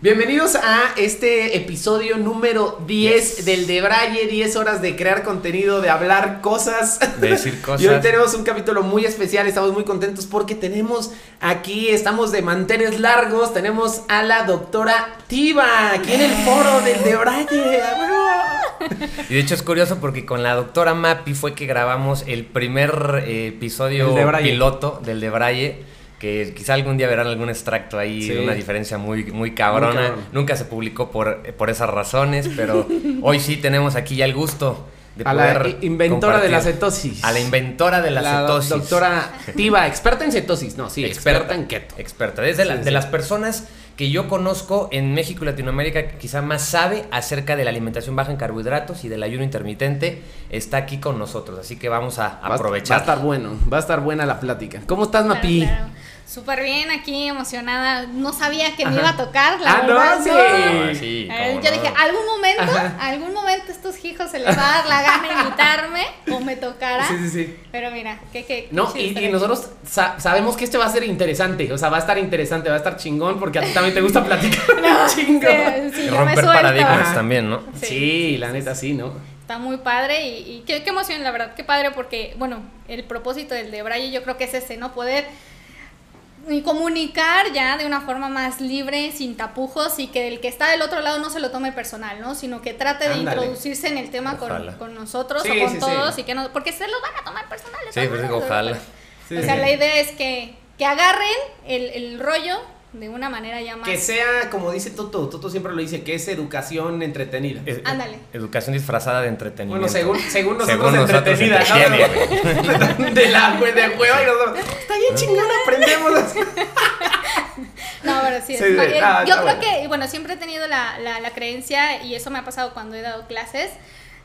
Bienvenidos a este episodio número 10 del de Braille, 10 horas de crear contenido, de hablar cosas. De decir cosas. Y hoy tenemos un capítulo muy especial, estamos muy contentos porque tenemos aquí, estamos de mantenes largos, tenemos a la doctora Tiva aquí en el foro del de Braille. Y de hecho es curioso porque con la doctora Mapi fue que grabamos el primer eh, episodio El de piloto del de Braille. Que quizá algún día verán algún extracto ahí Sí. de una diferencia muy, muy cabrona. Muy cabrón. Nunca se publicó por, por esas razones, pero hoy sí tenemos aquí ya el gusto de A la poder inventora de la cetosis. A la inventora de la, La cetosis. doctora Tiva, experta en cetosis, no, sí, experta, en keto. Experta. Desde la- Sí, de sí. las personas que yo conozco en México y Latinoamérica que quizá más sabe acerca de la alimentación baja en carbohidratos y del ayuno intermitente, está aquí con nosotros. Así que vamos a aprovechar. Va a estar bueno, va a estar buena la plática. ¿Cómo estás, Claro, Mapi? claro. Súper bien, aquí emocionada. No sabía que me iba a tocar, la Ah, no, verdad. sí. Ah, sí, ver, cómo yo no. dije, algún momento, Ajá. algún momento estos hijos se les va a dar la gana de invitarme o me tocará. Sí, sí, sí. Pero mira, qué qué. No, qué y, nosotros sa- sabemos que este va a ser interesante, o sea, va a estar interesante, va a estar chingón, porque a ti también te gusta platicar. No, chingón. sí, sí, Y romper paradigmas Ajá. también, ¿no? Sí, Sí, la neta sí, ¿no? Está muy padre y, y qué, qué emoción, la verdad, qué padre porque, bueno, el propósito del de Braille yo creo que es ese, ¿no? Poder y comunicar ya de una forma más libre, sin tapujos y que el que está del otro lado no se lo tome personal, ¿no? Sino que trate de introducirse en el tema con, nosotros Sí, o con sí, sí. todos y que no, porque se lo van a tomar personal. Sí, pues ojalá. o sea, la idea es que, que agarren el, el rollo de una manera ya más... Que sea, como dice Toto, Toto siempre lo dice, que es educación entretenida. Es- Ándale. Educación disfrazada de entretenimiento. Bueno, según, según nosotros, Según nosotros, entretenida, ¿no? De la de hueva y nosotros, está bien chingón, aprendemos. No, pero sí, es Sí, ma- de- eh, ah, yo creo bueno. que, bueno, siempre he tenido la, la, la creencia, y eso me ha pasado cuando he dado clases,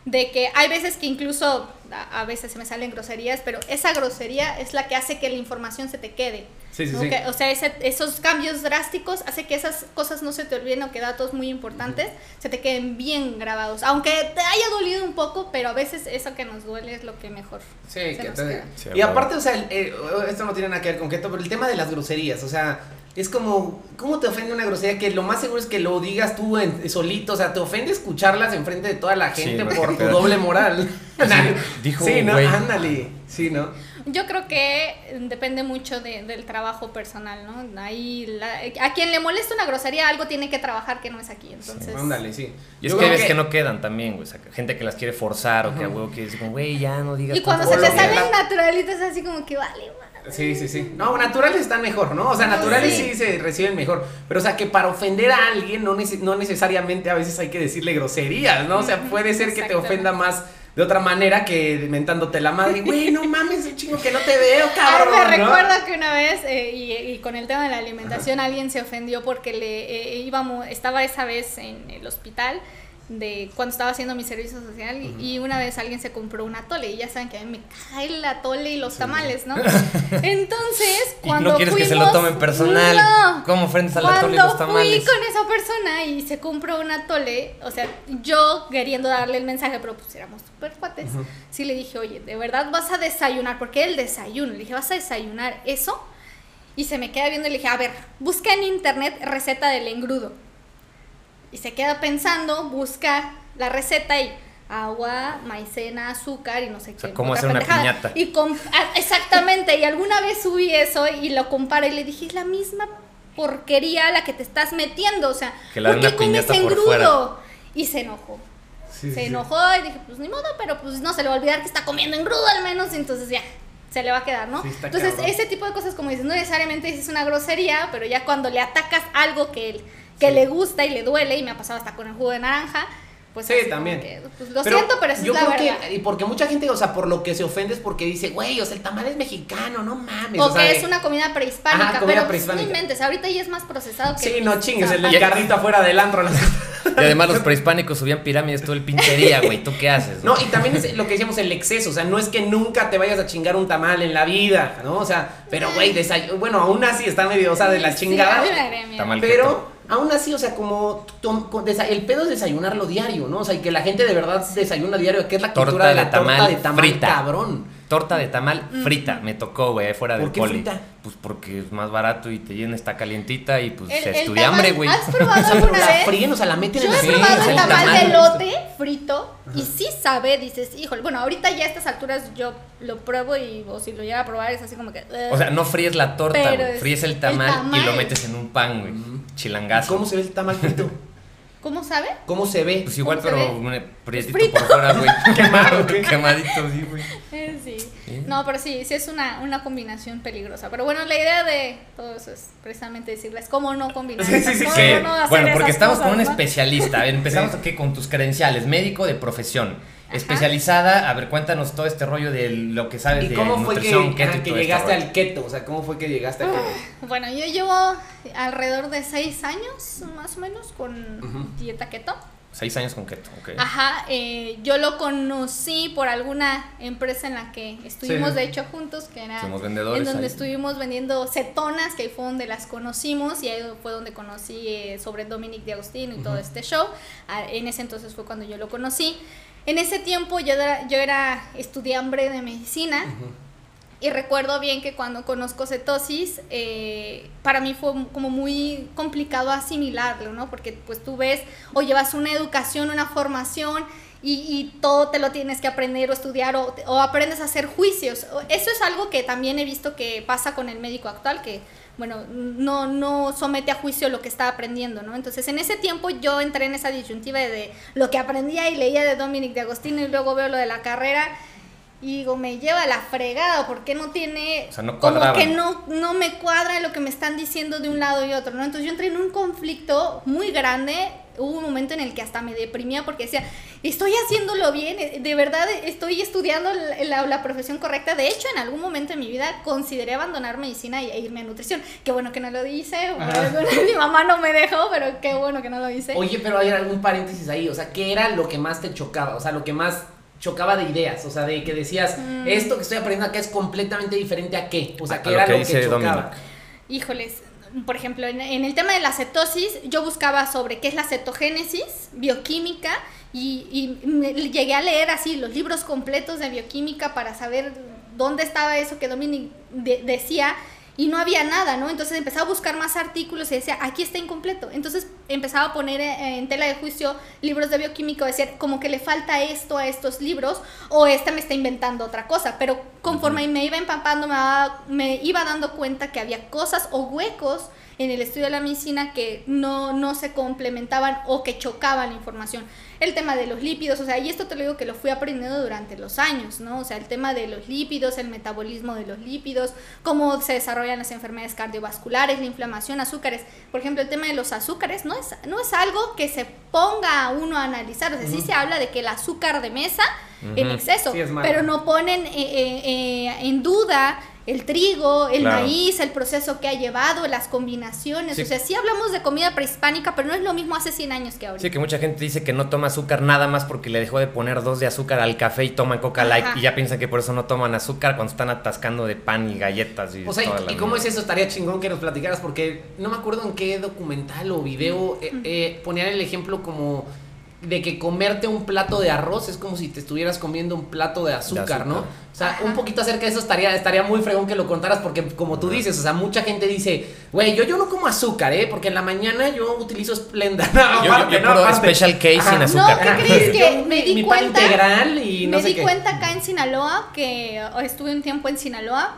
de que hay veces que incluso, a, a veces se me salen groserías, pero esa grosería es la que hace que la información se te quede. Sí, sí, ¿no? sí. Que- o sea, ese- esos cambios drásticos hace que esas cosas no se te olviden o que datos muy importantes se te queden bien grabados. Aunque te haya dolido un poco, pero a veces eso que nos duele es lo que mejor. Sí, se que nos te- queda. Sí, y aparte, o sea, el- eh, esto no tiene nada que ver con keto, pero el tema de las groserías, o sea, es como, ¿cómo te ofende una grosería? Que lo más seguro es que lo digas tú en- solito, o sea, te ofende escucharlas enfrente de toda la Sí, gente güey, por tu doble moral. dijo sí, un no, güey. ándale, sí, ¿no? Yo creo que depende mucho de- del trabajo personal, ¿no? Ahí la- a quien le molesta una grosería, algo tiene que trabajar que no es aquí, entonces. Ándale, sí. Y es Yo que hay veces que no quedan también, güey. o sea, gente que las quiere forzar o que a huevo quiere decir, como, güey, ya no digas Y cuando se te que salen naturalitas así como que vale, madre. Sí, sí, sí. No, naturales están mejor, ¿no? O sea, naturales sí. Sí. se reciben mejor. Pero, o sea, que para ofender a alguien no, nece- no necesariamente a veces hay que decirle groserías, ¿no? O sea, puede ser que te ofenda más de otra manera que mentándote la madre. Güey, no mames, chingo que no te veo, Ay, cabrón. me ¿no? recuerdo que una vez, eh, y, y con el tema de la alimentación, alguien se ofendió porque le eh, íbamos, estaba esa vez en el hospital de cuando estaba haciendo mi servicio social y, y una vez alguien se compró un atole y ya saben que a mí me cae el atole y los tamales, ¿no? Entonces, cuando no quieres que se lo fuimos- tomen personal. No. ¿Cómo al atole y los Cuando fui tamales? con esa persona y se compró un atole, o sea, yo queriendo darle el mensaje, pero pues éramos súper cuates, sí le dije, oye, ¿de verdad vas a desayunar? Porque el desayuno, le dije, ¿vas a desayunar eso? Y se me queda viendo y le dije, a ver, busca en internet receta del engrudo. Y se queda pensando, busca la receta y agua, maicena, azúcar y no sé qué. sea, cómo otra hacer una piñata. Y ah, exactamente, y alguna vez subí eso y lo comparé y le dije, es la misma porquería a la que te estás metiendo, o sea, Que la ¿por qué comes engrudo? Y se enojó. Sí, se sí, enojó y dije, pues ni modo, pero pues no se le va a olvidar que está comiendo engrudo al menos, y entonces ya, se le va a quedar, ¿no? Sí, está entonces, cabrón. ese tipo de cosas, como dices, no necesariamente dices una grosería, pero ya cuando le atacas algo que, él- que Sí. le gusta y le duele, y me ha pasado hasta con el jugo de naranja, pues Sí, también. que, pues, lo siento, pero eso yo es la creo verdad. que, y porque mucha gente, o sea, por lo que se ofende es porque dice, güey, o sea, el tamal es mexicano, no mames. O, sea, que es una comida prehispánica, Ajá, comida pero pues, prehispánica. no inventes, ahorita ya es más procesado que Sí, no chingues, el del zapatos. carrito afuera del antro. Y además los prehispánicos subían pirámides todo el pinche día, güey. ¿Tú qué haces? No, y también es lo que decíamos, el exceso. O sea, no es que nunca te vayas a chingar un tamal en la vida, ¿no? O sea, pero güey, bueno, aún así está medio, o sea, de la Sí, chingada. Tamal. pero aún así, o sea, como tom- con desa- el pedo es desayunarlo diario, ¿no? O sea, y que la gente de verdad desayuna diario, que es la cultura Torta de la tamal torta de tamal frita. cabrón. Torta de tamal frita, me tocó, güey, fuera del ¿Por qué poli. frita? Pues porque es más barato y te llena, está calientita y pues El- se el estudia tamal- hambre, güey. ¿Has probado alguna la vez? fríen, o sea, la meten Yo en he la Sí, probado el el tamal de tamal. elote frito y sí sabe, dices, híjole, bueno, ahorita ya a estas alturas yo lo pruebo y o si lo llega a probar es así como que... O sea, no fríes la torta, güey, es fríes el el tamal, y tamal. lo metes en un pan, güey. Chilangazo. ¿Cómo se ve el tamal frito? ¿Cómo sabe? ¿Cómo se ve? Pues igual, ¿Cómo se pero un prietito frito. por fuera, güey. Quemado, Quemadito, sí, güey. Eh, sí. No, pero sí, sí es una, una combinación peligrosa. Pero bueno, la idea de todo eso es precisamente decirles cómo no combinar. Sí, sí, sí, cosas, Que, no hacer bueno, porque estamos cosas, con un ¿no? especialista. Empezamos aquí con tus credenciales, médico de profesión, especializada. A ver, cuéntanos todo este rollo de lo que sabes ¿Y de cómo fue que, nutrición, keto ajá, y que este llegaste al keto? O sea, ¿cómo fue que llegaste al keto? Bueno, yo llevo alrededor de seis años, más o menos, con dieta keto. Seis años con keto, ok. Ajá, eh, yo lo conocí por alguna empresa en la que estuvimos, Sí. de hecho, juntos, que era Fuimos vendedores en donde ahí. estuvimos vendiendo cetonas, que ahí fue donde las conocimos y ahí fue donde conocí eh, sobre Dominic de Agostino y todo este show. Ah, en ese entonces fue cuando yo lo conocí. En ese tiempo yo era, yo era estudiante de medicina. Y recuerdo bien que cuando conozco cetosis, eh, para mí fue como muy complicado asimilarlo, ¿no? Porque pues tú ves o llevas una educación, una formación y, y todo te lo tienes que aprender o estudiar o, o aprendes a hacer juicios. Eso es algo que también he visto que pasa con el médico actual, que bueno, no, no somete a juicio lo que está aprendiendo, ¿no? Entonces en ese tiempo yo entré en esa disyuntiva de lo que aprendía y leía de Dominic de Agostino y luego veo lo de la carrera y digo, me lleva la fregada, porque no tiene, O sea, no como que no, no me cuadra lo que me están diciendo de un lado y otro, ¿no? Entonces yo entré en un conflicto muy grande, hubo un momento en el que hasta me deprimía porque decía, estoy haciéndolo bien, de verdad estoy estudiando la, la- la profesión correcta, de hecho en algún momento en mi vida consideré abandonar medicina e irme a nutrición, qué bueno que no lo hice, mi mamá no me dejó, pero qué bueno que no lo hice. Oye, pero hay algún paréntesis ahí, o sea, ¿qué era lo que más te chocaba? O sea, lo que más chocaba de ideas, o sea, de que decías, Mm. esto que estoy aprendiendo acá es completamente diferente a qué, o sea, A ¿qué lo era que lo que chocaba? Dominic. Híjoles, por ejemplo, en, en el tema de la cetosis, yo buscaba sobre qué es la cetogénesis, bioquímica, y, y me- llegué a leer así los libros completos de bioquímica para saber dónde estaba eso que Dominic de- decía. Y no había nada, ¿no? Entonces empezaba a buscar más artículos y decía, aquí está incompleto. Entonces empezaba a poner eh, en tela de juicio libros de bioquímica, decir, como que le falta esto a estos libros, o este me está inventando otra cosa. Pero conforme me iba empapando, me, me iba dando cuenta que había cosas o huecos en el estudio de la medicina que no, no se complementaban o que chocaban la información. El tema de los lípidos, o sea, y esto te lo digo que lo fui aprendiendo durante los años, ¿no? O sea, el tema de los lípidos, el metabolismo de los lípidos, cómo se desarrollan las enfermedades cardiovasculares, la inflamación, azúcares. Por ejemplo, el tema de los azúcares no es, no es algo que se ponga a uno a analizar, o sea, sí se habla de que el azúcar de mesa en exceso, Sí, pero no ponen eh, eh, eh, en duda el trigo, el Claro. maíz, el proceso que ha llevado, las combinaciones. Sí. O sea, sí hablamos de comida prehispánica, pero no es lo mismo hace 100 años que ahorita. Sí, que mucha gente dice que no toma azúcar nada más porque le dejó de poner dos de azúcar al café y toman coca light Ajá. y ya piensan que por eso no toman azúcar cuando están atascando de pan y galletas y O sea, ¿y- ¿y cómo es eso? Estaría chingón que nos platicaras porque no me acuerdo en qué documental o video eh, eh, ponían el ejemplo como de que comerte un plato de arroz es como si te estuvieras comiendo un plato de azúcar, azúcar. ¿no? O sea, Ajá. un poquito acerca de eso estaría, estaría muy fregón que lo contaras porque como tú dices, o sea, mucha gente dice, güey, yo, yo no como azúcar, ¿eh? Porque en la mañana yo utilizo Splenda. No, Yo- yo- aparte, yo no, puro aparte. Special K sin Ajá. azúcar. No, ¿qué crees que Yo me mi- di mi pan cuenta? integral y no me sé di qué. cuenta acá en Sinaloa, que estuve un tiempo en Sinaloa,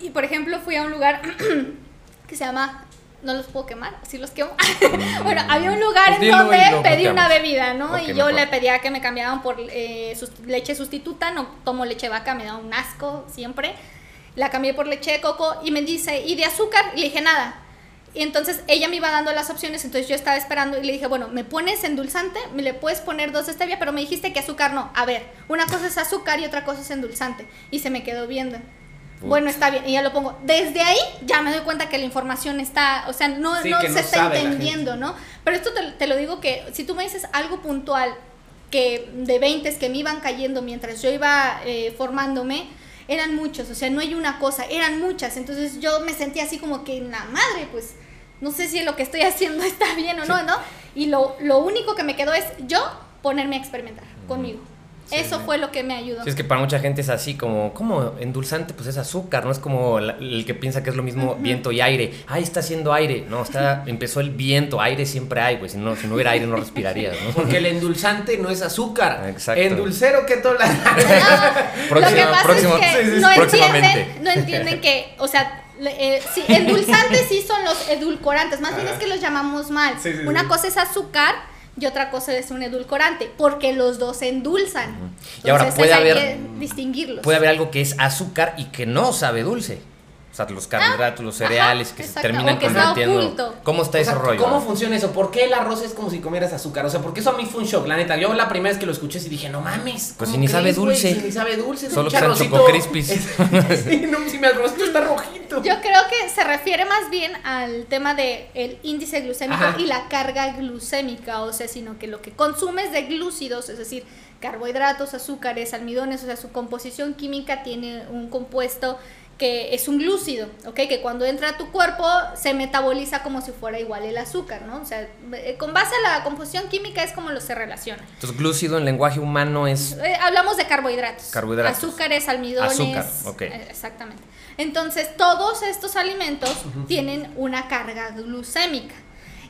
y por ejemplo fui a un lugar que se llama, no los puedo quemar, así los quemo. bueno, había un lugar Pues en donde pedí una bebida, ¿no? Y yo mejor. le pedía que me cambiaran por eh, leche sustituta, no tomo leche vaca, me da un asco siempre. La cambié por leche de coco y me dice, ¿y de azúcar? Y le dije, nada. Y entonces ella me iba dando las opciones, entonces yo estaba esperando y le dije, bueno, ¿me pones endulzante? ¿Me le puedes poner dos de stevia? Pero me dijiste que azúcar no. A ver, una cosa es azúcar y otra cosa es endulzante. Y se me quedó viendo. Bueno, está bien, y ya lo pongo. Desde ahí ya me doy cuenta que la información está, o sea, no, Sí, no se no está entendiendo, ¿no? Pero esto te, te lo digo que si tú me dices algo puntual que de 20 que me iban cayendo mientras yo iba eh, formándome, eran muchos, o sea, no hay una cosa, eran muchas. Entonces yo me sentía así como que en la madre, pues no sé si lo que estoy haciendo está bien o no, ¿no? Y lo, lo único que me quedó es yo ponerme a experimentar conmigo. Eso fue lo que me ayudó. Sí, es que para mucha gente es así, como, como endulzante, pues es azúcar, no es como la- el que piensa que es lo mismo viento y aire. Ay, está haciendo aire. No, está, empezó el viento, aire siempre hay, güey. Si no, si no hubiera aire no respirarías, ¿no? Porque el endulzante no es azúcar. Exacto. Endulcero, ¿qué todo la... No, lo que pasa próximo- es que sí, no, entienden, no entienden que, o sea, eh, sí, endulzantes sí son los edulcorantes, más bien es que los llamamos mal. Sí, sí, Una sí. cosa es azúcar y otra cosa es un edulcorante, porque los dos endulzan. Y ahora puede hay haber- que distinguirlos. Puede haber algo que es azúcar y que no sabe dulce. O sea, los carbohidratos, los ajá, cereales que se terminan está convirtiendo. ¿Cómo está O sea, ese rollo? ¿Cómo funciona eso? ¿Por qué el arroz es como si comieras azúcar? O sea, porque eso a mí fue un shock, la neta. Yo la primera vez que lo escuché sí dije, no mames. Pues ¿cómo si ni sabe dulce. Si ni sabe dulce. es Solo un que charrocito. Choco Crispies. sí, no, si mi arrocito está rojito. Yo creo que se refiere más bien al tema de el índice glucémico Ajá. y la carga glucémica, o sea, sino que lo que consumes de glúcidos, es decir, carbohidratos, azúcares, almidones, o sea, su composición química tiene un compuesto que es un glúcido, ¿ok? Que cuando entra a tu cuerpo se metaboliza como si fuera igual el azúcar, ¿no? O sea, eh, con base a la composición química es como lo se relaciona. Entonces, glúcido en lenguaje humano es. Eh, hablamos de carbohidratos. Carbohidratos. Azúcares, almidones. Azúcar, ok. eh, Exactamente. Entonces, todos estos alimentos tienen una carga glucémica.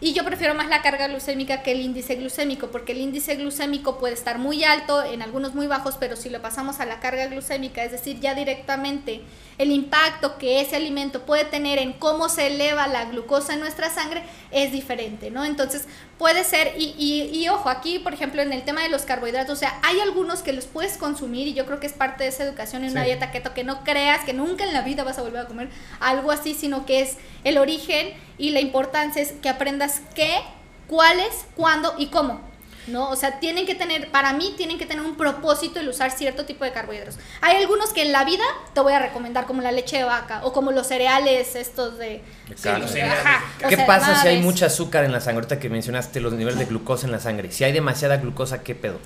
Y yo prefiero más la carga glucémica que el índice glucémico, porque el índice glucémico puede estar muy alto, en algunos muy bajos, pero si lo pasamos a la carga glucémica, es decir, ya directamente el impacto que ese alimento puede tener en cómo se eleva la glucosa en nuestra sangre es diferente, ¿no? Entonces, puede ser, y, y, y ojo, aquí, por ejemplo, en el tema de los carbohidratos, o sea, hay algunos que los puedes consumir y yo creo que es parte de esa educación en una dieta keto, que no creas que nunca en la vida vas a volver a comer algo así, sino que es el origen y la importancia es que aprendas qué, cuáles, cuándo y cómo. ¿No? O sea, tienen que tener, para mí, tienen que tener un propósito el usar cierto tipo de carbohidratos. Hay algunos que en la vida te voy a recomendar, como la leche de vaca o como los cereales estos de... Sí, ajá, ¿Qué sea, pasa si hay mucha azúcar en la sangre? Ahorita que mencionaste los niveles de glucosa en la sangre. Si hay demasiada glucosa, ¿qué pedo?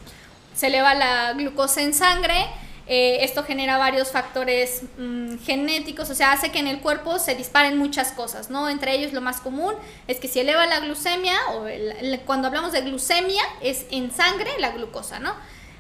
se eleva la glucosa en sangre. Eh, esto genera varios factores mm, genéticos, o sea, hace que en el cuerpo se disparen muchas cosas, ¿no? Entre ellos lo más común es que si eleva la glucemia, o el- cuando hablamos de glucemia, es en sangre la glucosa, ¿no?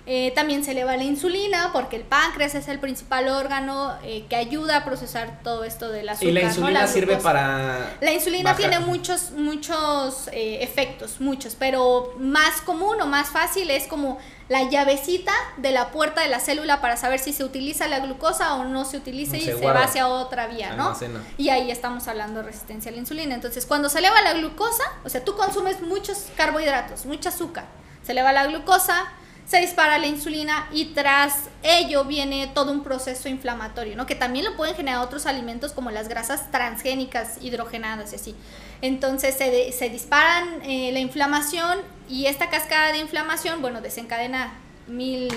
Eh, también se eleva la insulina porque el páncreas es el principal órgano eh, que ayuda a procesar todo esto del azúcar. Y la ¿no? insulina sirve para. La insulina bajar. tiene muchos, muchos eh, efectos, muchos, pero más común o más fácil es como la llavecita de la puerta de la célula para saber si se utiliza la glucosa o no se utiliza Se y se va hacia otra vía, ¿no? Almacena. Y ahí estamos hablando de resistencia a la insulina. Entonces, cuando se eleva la glucosa, o sea, tú consumes muchos carbohidratos, mucho azúcar, se eleva la glucosa, se dispara la insulina y tras ello viene todo un proceso inflamatorio, ¿no? Que también lo pueden generar otros alimentos como las grasas transgénicas hidrogenadas y así. Entonces se, de- se disparan eh, la inflamación y esta cascada de inflamación, bueno, desencadena mil...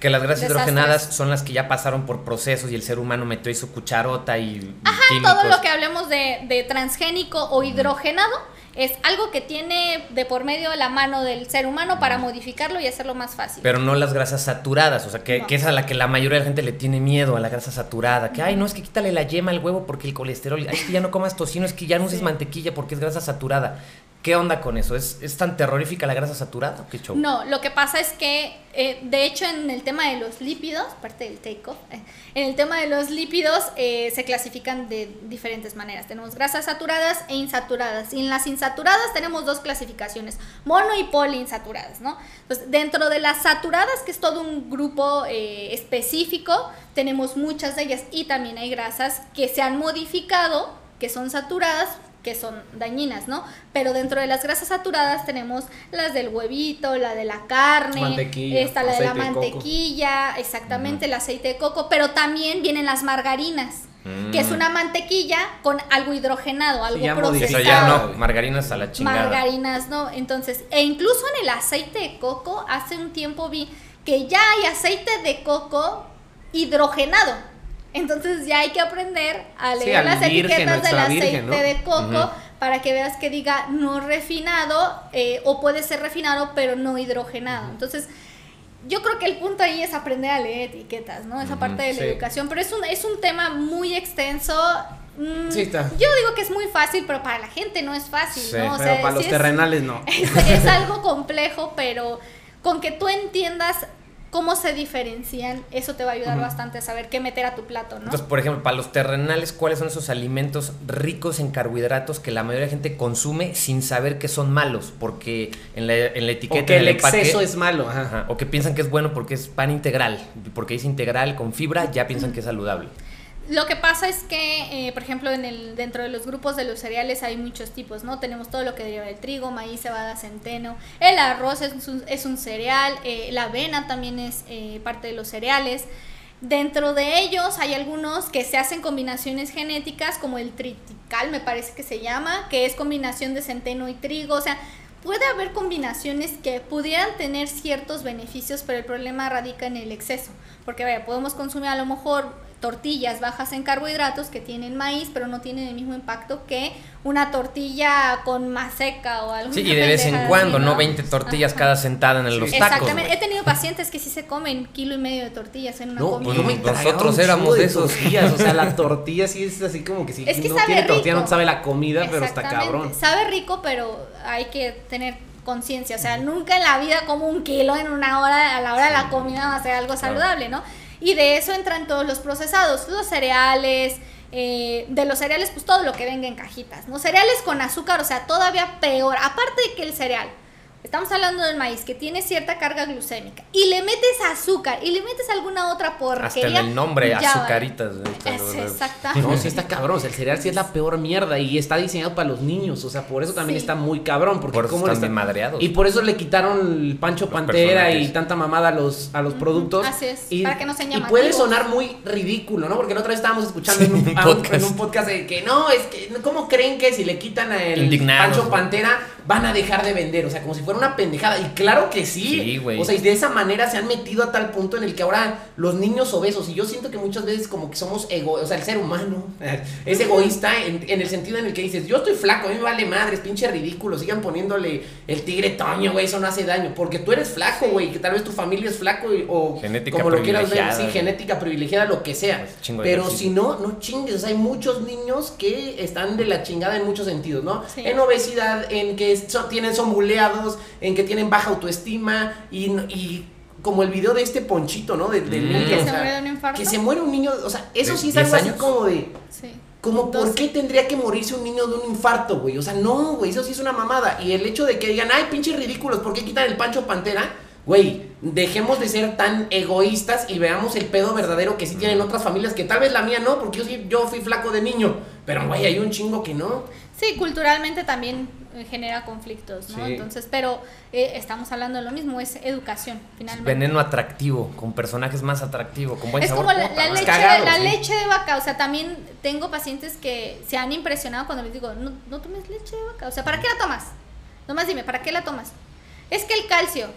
Que las grasas Desastres. hidrogenadas son las que ya pasaron por procesos y el ser humano metió su cucharota y, y Ajá, químicos. todo lo que hablemos de, de transgénico o hidrogenado es algo que tiene de por medio la mano del ser humano para modificarlo y hacerlo más fácil. Pero no las grasas saturadas, o sea, que, No. que es a la que la mayoría de la gente le tiene miedo, a la grasa saturada. Que, ay, no, es que quítale la yema al huevo porque el colesterol. Ay, es que ya no comas tocino, es que ya no uses Sí. mantequilla porque es grasa saturada. ¿Qué onda con eso? ¿Es, es tan terrorífica la grasa saturada o qué show? No, lo que pasa es que, eh, de hecho, en el tema de los lípidos, parte del take-off, eh, en el tema de los lípidos eh, se clasifican de diferentes maneras. Tenemos grasas saturadas e insaturadas. Y en las insaturadas tenemos dos clasificaciones, mono y poliinsaturadas, ¿no? Entonces, dentro de las saturadas, que es todo un grupo específico, tenemos muchas de ellas y también hay grasas que se han modificado, que son saturadas que son dañinas, ¿no? Pero dentro de las grasas saturadas tenemos las del huevito, la de la carne, Mantequilla, esta la de la de mantequilla, exactamente, el aceite de coco, pero también vienen las margarinas, que es Mm. una mantequilla con algo hidrogenado, algo ya Eso procesado. ya no, margarinas a la chingada. Margarinas, ¿no? Entonces, e incluso en el aceite de coco, hace un tiempo vi que ya hay aceite de coco hidrogenado. Entonces ya hay que aprender a leer las virgen etiquetas del aceite virgen, ¿no? de coco para que veas que diga no refinado eh, o puede ser refinado pero no hidrogenado. Entonces, yo creo que el punto ahí es aprender a leer etiquetas, ¿no? Esa parte de la sí. educación. Pero es un, es un tema muy extenso. Mm, Sí, está. Yo digo que es muy fácil, pero para la gente no es fácil, Sí, ¿no? O Pero sea, para los es- terrenales no. es, es algo complejo, pero con que tú entiendas cómo se diferencian, eso te va a ayudar bastante a saber qué meter a tu plato, ¿no? Entonces, por ejemplo, para los terrenales, ¿cuáles son esos alimentos ricos en carbohidratos que la mayoría de la gente consume sin saber que son malos? Porque en la, en la etiqueta O que el empaque- exceso es malo. Ajá. Ajá, o que piensan que es bueno porque es pan integral, porque es integral con fibra, ya piensan que es saludable. Lo que pasa es que, eh, por ejemplo, en el, dentro de los grupos de los cereales hay muchos tipos, ¿no? Tenemos todo lo que deriva del trigo, maíz, cebada, centeno. El arroz es un, cereal, eh, la avena también es eh, parte de los cereales. Dentro de ellos hay algunos que se hacen combinaciones genéticas, como el tritical, me parece que se llama, que es combinación de centeno y trigo. O sea, puede haber combinaciones que pudieran tener ciertos beneficios, pero el problema radica en el exceso. Porque, vaya, podemos consumir a lo mejor tortillas bajas en carbohidratos que tienen maíz, pero no tienen el mismo impacto que una tortilla con maseca o algo Sí, y de vez en cuando, no 20 tortillas Ajá. cada sentada en los tacos. Exactamente. He tenido pacientes que sí se comen kilo y medio de tortillas en una No, comida. Pues tragaba nosotros éramos de esos. tortillas, o sea, la tortilla sí es así como que si Es que no sabe tiene tortilla no te sabe la comida, pero está cabrón. Sabe rico, pero hay que tener conciencia. O sea, nunca en la vida como un kilo en una hora, a la hora de la comida va a ser algo saludable, ¿no? Y de eso entran todos los procesados, los cereales, eh, de los cereales, pues todo lo que venga en cajitas, ¿no? Cereales con azúcar, o sea, todavía peor. Aparte de que el cereal, estamos hablando del maíz, que tiene cierta carga glucémica, y le metes azúcar, y le metes alguna otra porquería. Hasta en el nombre, azucaritas. güey, te Es lo- exacta. No, sí está cabrón. O sea, el cereal sí es la peor mierda y está diseñado para los niños. O sea, por eso también Sí. está muy cabrón. Porque Por cómo están madreados. Y por eso le quitaron el Pancho Los Pantera y tanta mamada a los, a los productos. así es, Y, para que no sean Y puede sonar muy ridículo, ¿no? Porque la otra vez estábamos escuchando en un, Un a un- podcast. en un podcast de que no, es que, ¿cómo creen que si le quitan a el Indignados, Pancho. Pantera van a dejar de vender? O sea, como si fuera una pendejada. Y claro que sí. Sí, güey. O sea, y de esa manera se han metido a tal punto en el que ahora los niños obesos, y yo siento que muchas veces como que somos ego, o sea, el ser humano es egoísta en, en el sentido en el que dices, yo estoy flaco, a mí me vale madre, es pinche ridículo, sigan poniéndole el tigre toño, güey, eso no hace daño, porque tú eres flaco, güey, que tal vez tu familia es flaco y- o Genética como lo quieras ver, sí, genética privilegiada, lo que sea. Pues, Pero si no, no chingues, o sea, hay muchos niños que están de la chingada en muchos sentidos, ¿no? Sí. En obesidad, en que son, tienen, son buleados, en que tienen baja autoestima y, y como el video de este ponchito, ¿no? De- Del Mm. niño. ¿Que o se muere de un infarto? Que se muere un niño, o sea, eso ¿De sí es 10 algo así como de... Sí. Como, ¿por 12. qué tendría que morirse un niño de un infarto, güey? O sea, no, güey, eso sí es una mamada. Y el hecho de que digan, ay, pinches ridículos, ¿por qué quitan el Pancho Pantera? Güey, dejemos de ser tan egoístas y veamos el pedo verdadero que sí tienen otras familias, que tal vez la mía no, porque yo, sí, yo fui flaco de niño. Pero, güey, hay un chingo que no. Sí, culturalmente también genera conflictos, ¿no? Sí. Entonces, pero eh, estamos hablando de lo mismo, es educación, finalmente. Veneno atractivo, con personajes más atractivos, con buen es sabor. como la, leche, Cagado, la sí. leche de vaca, o sea, también tengo pacientes que se han impresionado cuando les digo, no, no tomes leche de vaca, o sea, ¿para qué la tomas? Nomás dime, ¿para qué la tomas? Es que el calcio,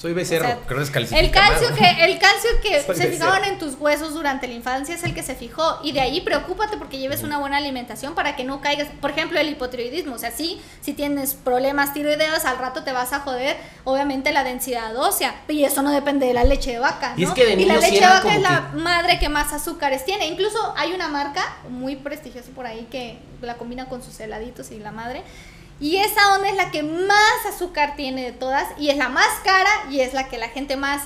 Soy becerro. sea, Creo que es el calcio que, el calcio que Soy se becerro. fijaban en tus huesos durante la infancia es el que se fijó. Y de ahí preocúpate porque lleves una buena alimentación para que no caigas. Por ejemplo, el hipotiroidismo. O sea, sí, si tienes problemas tiroideos, al rato te vas a joder, obviamente, la densidad ósea. Y eso no depende de la leche de vaca. Y es ¿no? que de y la leche de vaca es la madre que más azúcares tiene. Incluso hay una marca muy prestigiosa por ahí que la combina con sus heladitos y la madre. Y esa onda es la que más azúcar tiene de todas y es la más cara y es la que la gente más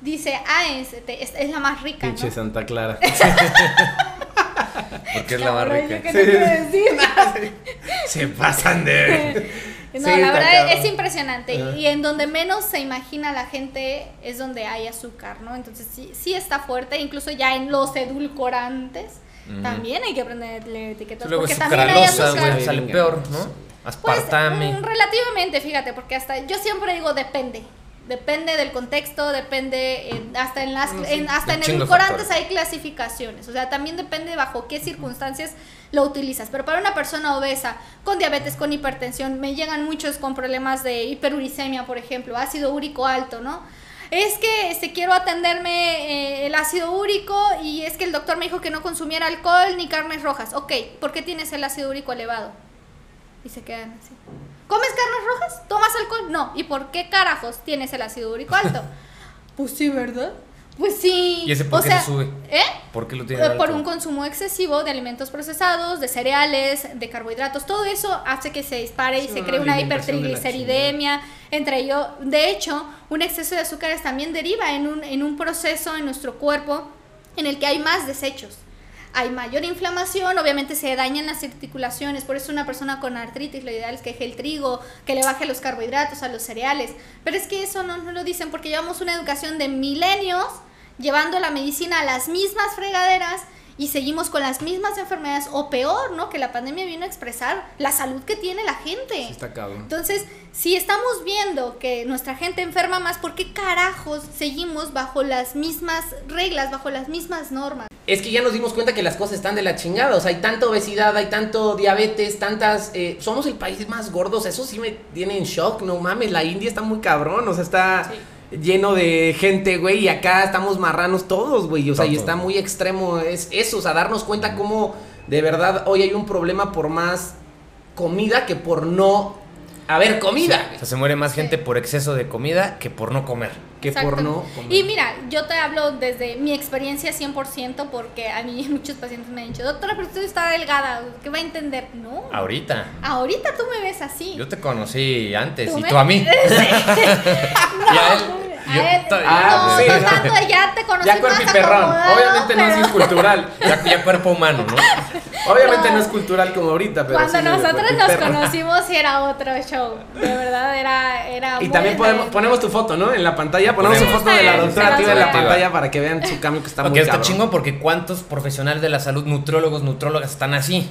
dice, ah, es, es, es la más rica. Pinche ¿no? Santa Clara. Porque es la más rica. ¿yo qué te quiero decir? Se pasan de... No, Sí, la verdad es impresionante. Y en donde menos se imagina la gente es donde hay azúcar, ¿no? Entonces sí, sí está fuerte. Incluso ya en los edulcorantes también hay que aprenderle etiquetas. Luego porque también hay azúcar. güey, sale peor, ¿no? Pues Aspartame. mm, relativamente, fíjate, porque hasta yo siempre digo depende. Depende del contexto, depende eh, hasta en las No, sí. en, hasta en edulcorantes hay clasificaciones, o sea, también depende bajo qué circunstancias lo utilizas. Pero para una persona obesa con diabetes, con hipertensión, me llegan muchos con problemas de hiperuricemia, por ejemplo, ácido úrico alto, ¿no? Es que este, quiero atenderme eh, el ácido úrico y es que el doctor me dijo que no consumiera alcohol ni carnes rojas. Ok, ¿por qué tienes el ácido úrico elevado? Y se quedan así. ¿Comes carnes rojas? ¿Tomas alcohol? No. ¿Y por qué carajos tienes el ácido úrico alto? pues sí, ¿verdad? Pues sí. ¿Y ese por o qué sea, se sube? ¿Eh? ¿Por qué lo tiene alto? Por un consumo excesivo de alimentos procesados, de cereales, de carbohidratos, todo eso hace que se dispare y Sí, se una cree una hipertrigliceridemia, entre ellos, de hecho, un exceso de azúcares también deriva en un, en un proceso en nuestro cuerpo en el que hay más desechos. Hay mayor inflamación, obviamente se dañan las articulaciones, por eso una persona con artritis lo ideal es que deje el trigo, que le baje los carbohidratos a los cereales, pero es que eso no, no lo dicen porque llevamos una educación de milenios llevando la medicina a las mismas fregaderas y seguimos con las mismas enfermedades o peor, ¿no? Que la pandemia vino a expresar la salud que tiene la gente. Está. Entonces, si estamos viendo que nuestra gente enferma más, ¿por qué carajos seguimos bajo las mismas reglas, bajo las mismas normas? Es que ya nos dimos cuenta que las cosas están de la chingada. O sea, hay tanta obesidad, hay tanto diabetes, tantas. eh, somos el país más gordo. O sea, eso sí me tiene en shock. No mames, la India está muy cabrón. O sea, está lleno de gente, güey. Y acá estamos marranos todos, güey. O sea, y está muy extremo. Es eso, o sea, darnos cuenta cómo de verdad hoy hay un problema por más comida que por no haber comida. O sea, se muere más gente por exceso de comida que por no comer. Que por no comer. Y mira, yo te hablo desde mi experiencia 100% porque a mí muchos pacientes me han dicho, doctora, pero usted está delgada, ¿qué va a entender? No. Ahorita. Ahorita tú me ves así. Yo te conocí antes Tú y me- tú a mí. No, Y a él, Ah, no, sí, no ¿no? tanto, ya te conocí ya cuerpo y perrón. Obviamente no es cultural. ya, ya cuerpo humano, ¿no? Obviamente no. No. es cultural como ahorita, pero Cuando sí nosotros nos perro. conocimos era otro show. De verdad, era, era Y también podemos, ponemos tu foto, ¿no? En la pantalla. Ponemos su foto de la doctora Tiva en la pantalla para que vean su cambio que está Porque muy está cabrón. chingón porque cuántos profesionales de la salud, nutriólogos, nutrólogas están así.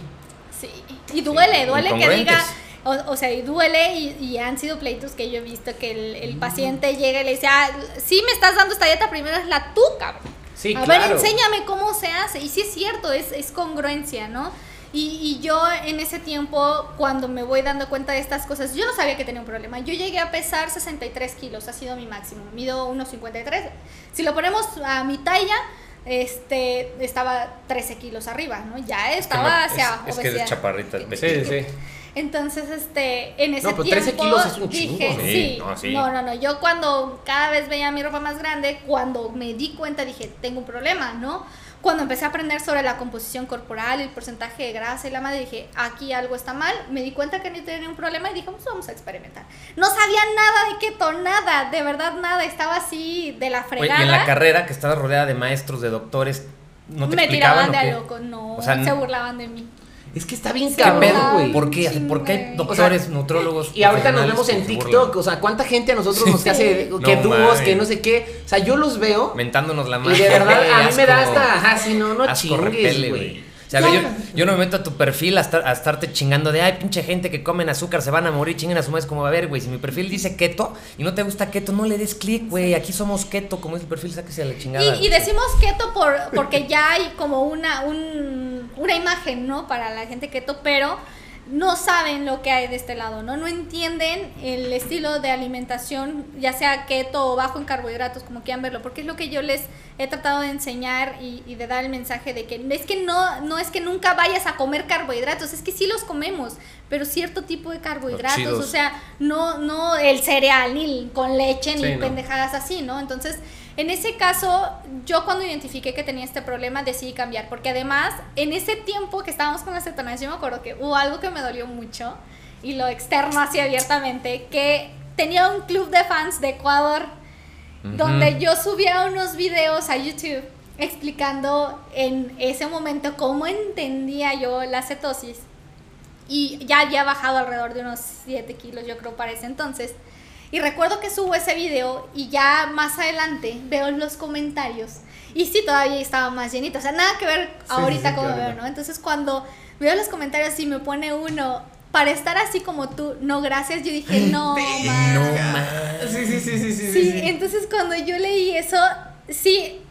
Sí, y duele, duele que diga, o, o sea, y duele y, y han sido pleitos que yo he visto que el, el paciente llega y le dice, ah, sí me estás dando esta dieta, primero es la tú, cabrón. Sí, a claro. ver, enséñame cómo se hace. Y sí es cierto, es, es congruencia, ¿no? Y, y yo en ese tiempo, cuando me voy dando cuenta de estas cosas, yo no sabía que tenía un problema. Yo llegué a pesar 63 kilos, ha sido mi máximo. Mido 1,53. Si lo ponemos a mi talla, este, estaba 13 kilos arriba, ¿no? Ya estaba Es que no- hacia es, es que chaparrita. Sí, sí. Entonces, este, en ese No, pero tiempo 13 kilos es un dije, chingo. Sí, sí, no, sí. no, no, no, yo cuando cada vez veía mi ropa más grande, cuando me di cuenta dije, tengo un problema, ¿no? Cuando empecé a aprender sobre la composición corporal, el porcentaje de grasa y la madre, dije, aquí algo está mal, me di cuenta que no tenía un problema y dije, pues vamos a experimentar. No sabía nada de keto, nada, de verdad nada, estaba así de la Oye, fregada. y en la carrera que estabas rodeada de maestros, de doctores, ¿no te me explicaban tiraban de a loco, no, O sea, se burlaban de mí. Es que está bien Sí, ¿Qué cabrón, pedo? güey. ¿Por qué? Sí, ¿Por qué hay doctores, nutrólogos? Y ahorita nos vemos en TikTok, o sea, cuánta gente a nosotros nos Sí. hace No que dúos, que no sé qué. O sea, yo los veo Mentándonos la y madre. de verdad a mí me da hasta, ajá, sí, no, no Asco, chingues, güey. O sea, yo, Ya. yo no me meto a tu perfil a, estar- a estarte chingando de, ay, pinche gente que comen azúcar, se van a morir, chinguen a su madre. Como, a ver, güey, si mi perfil dice keto y no te gusta keto, no le des clic, güey. Aquí somos keto, como es el perfil, sáquese a la chingada. Y, y decimos keto por, porque ya hay como una, un- una imagen, ¿no? Para la gente keto, pero no saben lo que hay de este lado, ¿no? No entienden el estilo de alimentación, ya sea keto o bajo en carbohidratos, como quieran verlo, porque es lo que yo les he tratado de enseñar y, y de dar el mensaje de que es que no, no es que nunca vayas a comer carbohidratos, es que sí los comemos, pero cierto tipo de carbohidratos, o sea, no, no el cereal ni con leche ni no. pendejadas así, ¿no? Entonces, en ese caso, yo cuando identifiqué que tenía este problema decidí cambiar, porque además, en ese tiempo que estábamos con las cetonas, yo me acuerdo que hubo algo que me dolió mucho, y lo externo así abiertamente, que tenía un club de fans de Ecuador, Ujú. donde yo subía unos videos a YouTube explicando en ese momento cómo entendía yo la cetosis. Y ya había bajado alrededor de unos 7 kilos, yo creo, para ese entonces. Y recuerdo que subo ese video y ya más adelante veo los comentarios. Y sí, todavía estaba más llenito. O sea, nada que ver Sí, ahorita sí, sí, como claro. veo, ¿no? Entonces cuando veo los comentarios y me pone uno, para estar así como tú, no gracias, yo dije, no, man. No más. Sí, sí, sí, sí, sí, Sí, sí. entonces cuando yo leí eso, sí,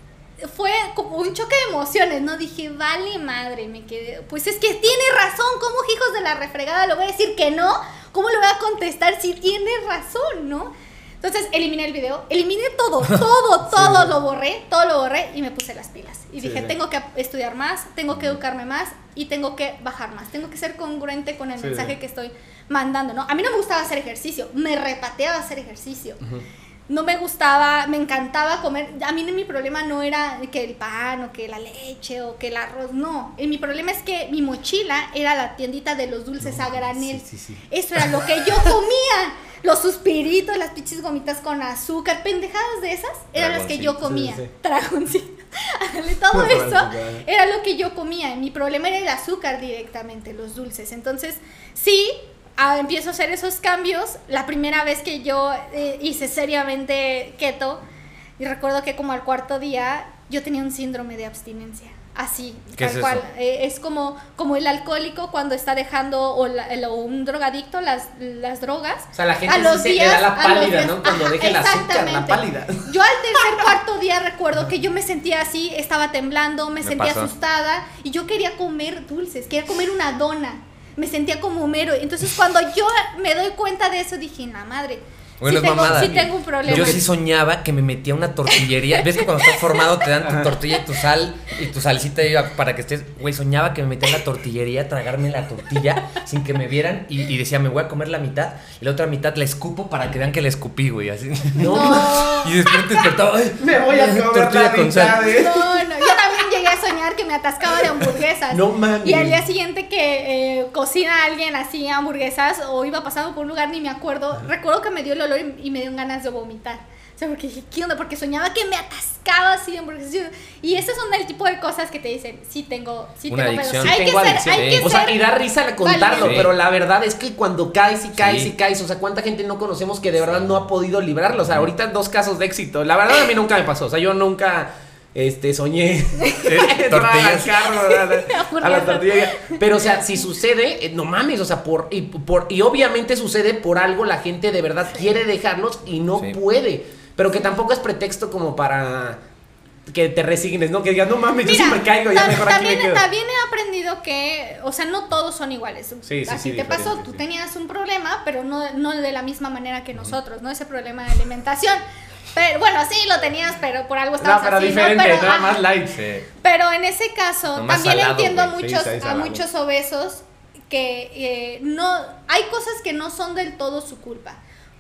fue como un choque de emociones, ¿no? Dije, vale madre, me quedé. Pues es que tiene razón, ¿cómo hijos de la refregada le voy a decir que no? ¿Cómo le voy a contestar si tiene razón, no? Entonces eliminé el video, eliminé todo, todo, todo lo borré, todo lo borré y me puse las pilas. Y Sí, dije, sí. tengo que estudiar más, tengo que educarme más y tengo que bajar más, tengo que ser congruente con el mensaje que estoy mandando, ¿no? A mí no me gustaba hacer ejercicio, me repateaba hacer ejercicio. No me gustaba, me encantaba comer. A mí mi problema no era que el pan o que la leche o que el arroz, no. Eh, mi problema es que mi mochila era la tiendita de los dulces a granel. sí, sí, sí. Eso era lo que yo comía. Los suspiritos, las pinches gomitas con azúcar, pendejadas de esas, eran las que yo comía. Ándale, Todo eso era lo que yo comía. Mi problema era el azúcar directamente, los dulces. Entonces, sí, ah, empiezo a hacer esos cambios. La primera vez que yo eh, hice seriamente keto, y recuerdo que como al cuarto día yo tenía un síndrome de abstinencia. Así, ¿Qué tal es cual. eso? Eh, es como, como el alcohólico cuando está dejando, o, la- el- o un drogadicto, las, las drogas. O sea, la gente A los sí se le días- da la pálida, días- ¿no? Cuando deja el azúcar, la pálida. Yo al tercer cuarto día recuerdo que yo me sentía así, estaba temblando, me, Me sentía pasó. asustada y yo quería comer dulces, quería comer una dona. Me sentía como Homero. Entonces cuando yo me doy cuenta de eso dije, la madre, Bueno, sí, es tengo, mamada. sí tengo un problema. Yo sí soñaba que me metía a una tortillería. ¿Ves que cuando estás formado te dan tu tortilla y tu sal y tu salsita ahí para que estés? Güey, soñaba que me metía en la tortillería a tragarme la tortilla sin que me vieran y, y decía, me voy a comer la mitad y la otra mitad la escupo para que vean que la escupí, güey, así. No. Y después te despertaba, ay, Me voy a comer tortilla la con mitad, sal. ¿eh? No, no, yo también llegué a soñar que me atascaba de hamburguesas. No mames. Y al día siguiente que eh, cocina alguien así hamburguesas o iba pasando por un lugar ni me acuerdo, recuerdo que me dio el olor y, y me dio ganas de vomitar. O sea, porque dije, ¿qué onda? Porque soñaba que me atascaba así de hamburguesas. Y ese son el tipo de cosas que te dicen, sí tengo, sí Una tengo adicción. Hay, Sí, que tengo ser, adicción. hay que O sea, y da risa contarlo, Válido. pero la verdad es que cuando caes y caes Sí. y caes, o sea, cuánta gente no conocemos que de verdad no ha podido librarlo. O sea, ahorita dos casos de éxito. La verdad a mí nunca me pasó. O sea, yo nunca este soñé tortillas. carro, a la, a la tortilla. Pero o sea, si sucede, eh, no mames, o sea, por y, por y obviamente sucede por algo la gente de verdad quiere dejarlos y no Sí. puede. Pero que tampoco es pretexto como para que te resignes, ¿no? Que digas, no mames, yo Mira, siempre caigo, ya mejor aquí también, me quedo. también he aprendido que, o sea, no todos son iguales. Sí, sí, Así sí, te pasó, tú sí. tenías un problema, pero no, no de la misma manera que nosotros, ¿no? Ese problema de alimentación. Pero bueno, sí lo tenías, pero por algo No, estabas pero así, diferente, ¿no? Pero, nada más light. Sí. Pero en ese caso, No, también salado, entiendo a. Sí, muchos, a muchos obesos que eh, no hay cosas que no son del todo su culpa.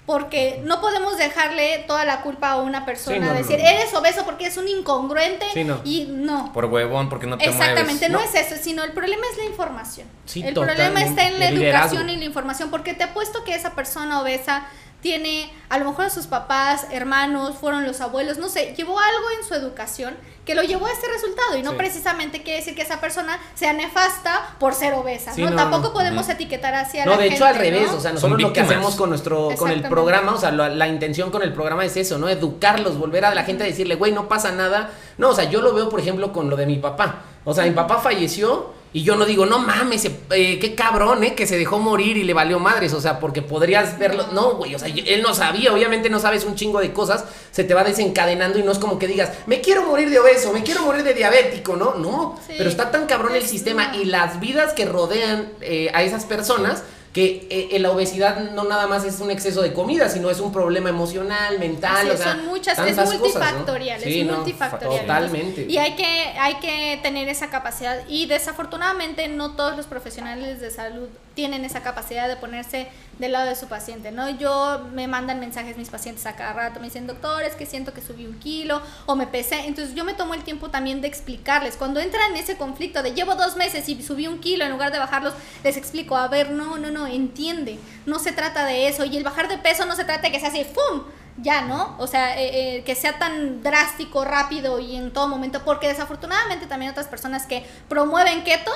Porque no podemos dejarle toda la culpa a una persona, Sí, no, no, decir, no. eres obeso porque es un incongruente Sí, no. y no. Por huevón, porque no te Exactamente, no, es eso, sino el problema es la información. Sí, el problema está en la liderazgo. educación y la información, porque te apuesto que esa persona obesa tiene, a lo mejor a sus papás, hermanos, fueron los abuelos, no sé, llevó algo en su educación que lo llevó a este resultado y no Sí. precisamente quiere decir que esa persona sea nefasta por ser obesa, Sí, ¿no? no, Tampoco no. podemos Ujú. etiquetar así a No, la de gente, hecho al revés, ¿no? o sea, nosotros lo que hacemos con nuestro con el programa, o sea, la, la intención con el programa es eso, ¿no? Educarlos, volver a la gente a decirle, güey, no pasa nada. No, o sea, yo lo veo, por ejemplo, con lo de mi papá. O sea, mi papá falleció y yo no digo, no mames, eh, qué cabrón, ¿eh? Que se dejó morir y le valió madres, o sea, porque podrías verlo. No, güey, o sea, él no sabía, obviamente no sabes un chingo de cosas, se te va desencadenando y no es como que digas, me quiero morir de obeso, me quiero morir de diabético, ¿no? No, Sí. pero está tan cabrón el sistema y las vidas que rodean eh, a esas personas que eh, la obesidad no nada más es un exceso de comida, sino es un problema emocional, mental, o sea, son muchas, es tantas cosas, ¿no? multifactorial, Sí, es no, multifactorial. Totalmente. Y hay que, hay que tener esa capacidad. Y desafortunadamente no todos los profesionales de salud tienen esa capacidad de ponerse del lado de su paciente, ¿no? Yo me mandan mensajes mis pacientes a cada rato, me dicen, doctor, es que siento que subí un kilo o me pesé. Entonces yo me tomo el tiempo también de explicarles. Cuando entran en ese conflicto de llevo dos meses y subí un kilo en lugar de bajarlos, les explico, a ver, no, no, no, entiende. No se trata de eso. Y el bajar de peso no se trata de que sea así, ¡fum! ya, ¿no? O sea, eh, eh, que sea tan drástico, rápido y en todo momento, porque desafortunadamente también otras personas que promueven keto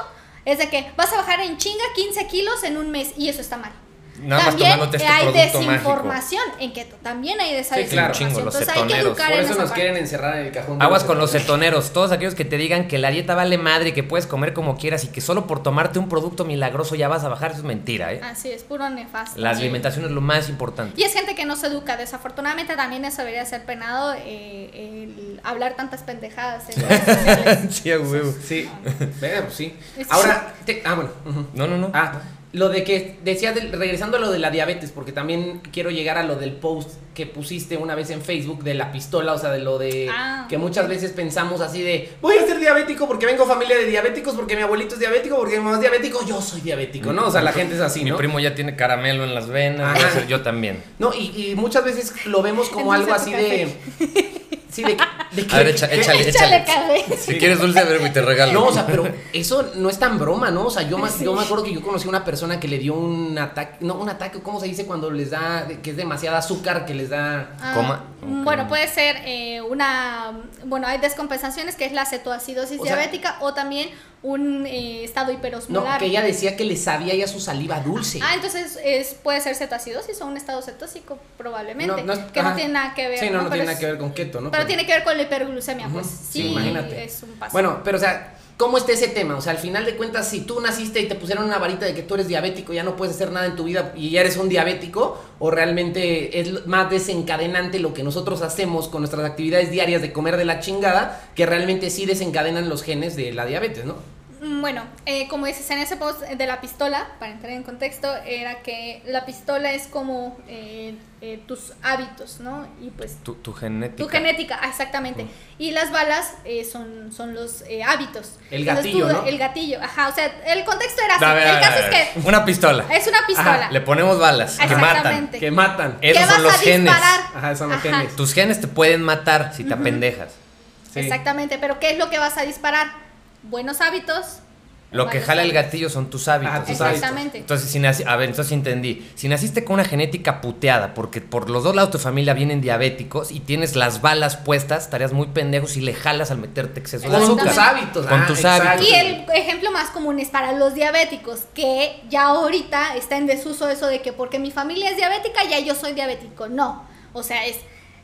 es de que vas a bajar en chinga 15 kilos en un mes y eso está mal. Nada más también tomándote este hay producto mágico. desinformación en keto, también hay esa Sí, claro. desinformación. Chingo, los Entonces hay que educar Por eso nos parte. quieren encerrar en el cajón. Aguas con los cetoneros. todos aquellos que te digan que la dieta vale madre y que puedes comer como quieras y que solo por tomarte un producto milagroso ya vas a bajar, eso es mentira, ¿eh? Así es, puro nefasto. La Sí. alimentación es lo más importante. Y es gente que no se educa. Desafortunadamente también eso debería ser penado eh, el hablar tantas pendejadas en sí, a huevo. Sí, Verga, pues sí. Ahora, te- ah, bueno. No, no, no. Ah, Lo de que decías, regresando a lo de la diabetes, porque también quiero llegar a lo del post que pusiste una vez en Facebook de la pistola, o sea, de lo de Ah, que muchas veces pensamos así de, voy a ser diabético porque vengo familia de diabéticos, porque mi abuelito es diabético, porque mi mamá es diabético, yo soy diabético, ¿no? O sea, la gente es así, Mi ¿no? primo ya tiene caramelo en las venas, voy a ser yo también. No, y, y muchas veces lo vemos como algo así de... Sí, de, de que- A ver, échale, Échale échale. Si quieres dulce, a ver, güey, te regalo. No, o sea, pero eso no es tan broma, ¿no? O sea, yo, me- Sí. yo me acuerdo que yo conocí a una persona que le dio un ataque, no, un ataque, ¿cómo se dice cuando les da, que es demasiada azúcar, que les da... Ah, Coma. mm. Bueno, puede ser eh, una. Bueno, hay descompensaciones que es la cetoacidosis O sea- diabética o también un eh, estado No, hiperosmolar. que ella decía que le sabía ya su saliva dulce. Ah, entonces es, puede ser cetoacidosis o un estado cetósico, probablemente. No, no es- que no ajá. tiene nada que ver. Sí, no, no, Pero tiene es- nada que ver con keto, ¿no? Pero tiene que ver con la hiperglucemia, Ujú, pues sí, sí, imagínate. es un paso. Bueno, pero o sea, ¿cómo está ese tema? O sea, al final de cuentas, si tú naciste y te pusieron una varita de que tú eres diabético, ya no puedes hacer nada en tu vida y ya eres un diabético, o realmente es más desencadenante lo que nosotros hacemos con nuestras actividades diarias de comer de la chingada, que realmente sí desencadenan los genes de la diabetes, ¿no? Mm, Bueno, eh, como dices en ese post de la pistola, para entrar en contexto, era que la pistola es como eh, eh, tus hábitos, ¿no? Y pues Tu, tu genética. tu genética, exactamente. Y las balas eh, son, son los eh, hábitos. El Entonces, gatillo, tú- ¿no? El gatillo, ajá. O sea, el contexto era así. Ver, el caso es que Una pistola. es una pistola. Le ponemos balas que matan. Exactamente. Que matan. Esos ¿Qué son vas los a genes. disparar? Ajá, son los Ajá. genes. Tus genes te pueden matar si te apendejas. Sí. Exactamente, pero ¿qué es lo que vas a disparar? Buenos hábitos. Lo que jala el hábitos. gatillo son tus hábitos. Ah, tus Exactamente. Entonces, si naci- a ver, entonces entendí. Si naciste con una genética puteada, porque por los dos lados de tu familia vienen diabéticos y tienes las balas puestas, estarías muy pendejo si le jalas al meterte exceso de Con azúcar. tus hábitos. Con ah, tus exacto. hábitos. Y el ejemplo más común es para los diabéticos, que ya ahorita está en desuso eso de que porque mi familia es diabética, ya yo soy diabético. No. O sea, es.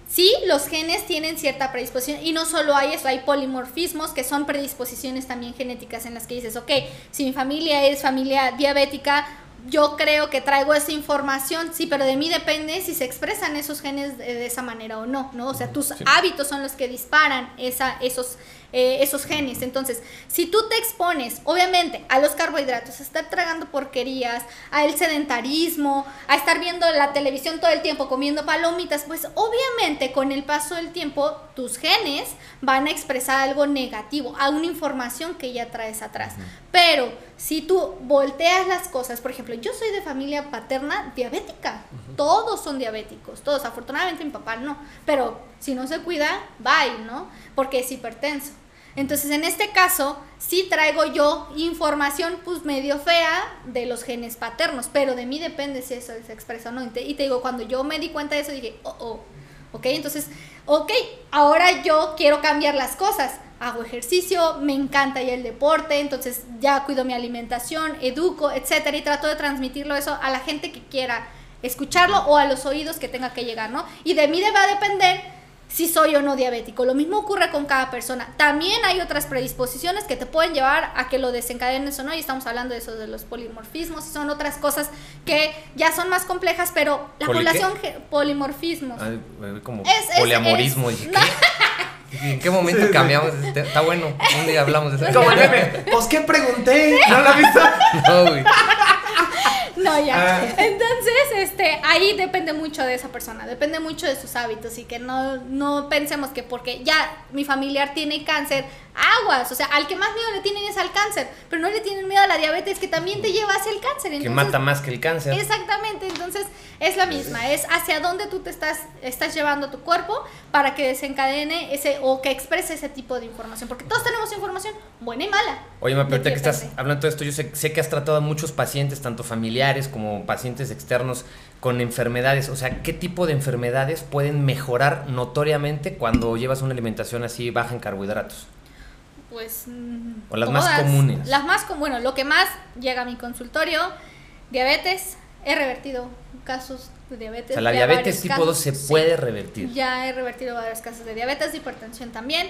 Sí, los genes tienen cierta predisposición y no solo hay eso, hay polimorfismos que son predisposiciones también genéticas en las que dices, ok, si mi familia es familia diabética, yo creo que traigo esa información, sí, pero de mí depende si se expresan esos genes de, de esa manera o no, ¿no? O sea, tus hábitos son los que disparan esa, esos, eh, esos genes. Entonces, si tú te expones, obviamente, a los carbohidratos, a estar tragando porquerías, al sedentarismo, a estar viendo la televisión todo el tiempo, comiendo palomitas, pues obviamente con el paso del tiempo tus genes van a expresar algo negativo, a una información que ya traes atrás. Pero si tú volteas las cosas, por ejemplo, yo soy de familia paterna diabética, todos son diabéticos, todos, afortunadamente mi papá no, pero si no se cuida, bye, ¿no? Porque es hipertenso. Entonces, en este caso, sí traigo yo información pues medio fea de los genes paternos, pero de mí depende si eso se expresa o no. Y te, y te digo, cuando yo me di cuenta de eso, dije, oh, oh, ok, entonces, ok, ahora yo quiero cambiar las cosas. Hago ejercicio, me encanta ya el deporte, entonces ya cuido mi alimentación, educo, etcétera, y trato de transmitirlo eso a la gente que quiera escucharlo o a los oídos que tenga que llegar, ¿no? Y de mí va a depender si soy o no diabético. Lo mismo ocurre con cada persona. También hay otras predisposiciones que te pueden llevar a que lo desencadenes o no, y estamos hablando de eso de los polimorfismos, y son otras cosas que ya son más complejas, pero la población polimorfismos. Ay, como Es- es- poliamorismo. es- no. ¿qué? ¿En qué momento cambiamos? Este- Está bueno. Un día hablamos de eso. Como el meme, pues qué pregunté, ¿no lo has visto? No, güey. No, ya. Ah. Entonces, este, ahí depende mucho de esa persona, depende mucho de sus hábitos y que no, no pensemos que porque ya mi familiar tiene cáncer, aguas, o sea, al que más miedo le tienen es al cáncer, pero no le tienen miedo a la diabetes que también te lleva hacia el cáncer. Que mata más que el cáncer. Exactamente, entonces es la misma, es hacia dónde tú te estás, estás llevando tu cuerpo para que desencadene ese o que exprese ese tipo de información, porque todos tenemos información buena y mala. Oye, Mapi, ahorita que estás hablando de esto, yo sé, sé que has tratado a muchos pacientes, tanto familiares como pacientes externos, con enfermedades. O sea, ¿qué tipo de enfermedades pueden mejorar notoriamente cuando llevas una alimentación así baja en carbohidratos? Pues. mm, O las más comunes. Las más comunes. Bueno, lo que más llega a mi consultorio: diabetes. He revertido casos de diabetes. O sea, la diabetes tipo 2 casos, se sí. puede revertir. Ya he revertido varios casos de diabetes, de hipertensión también.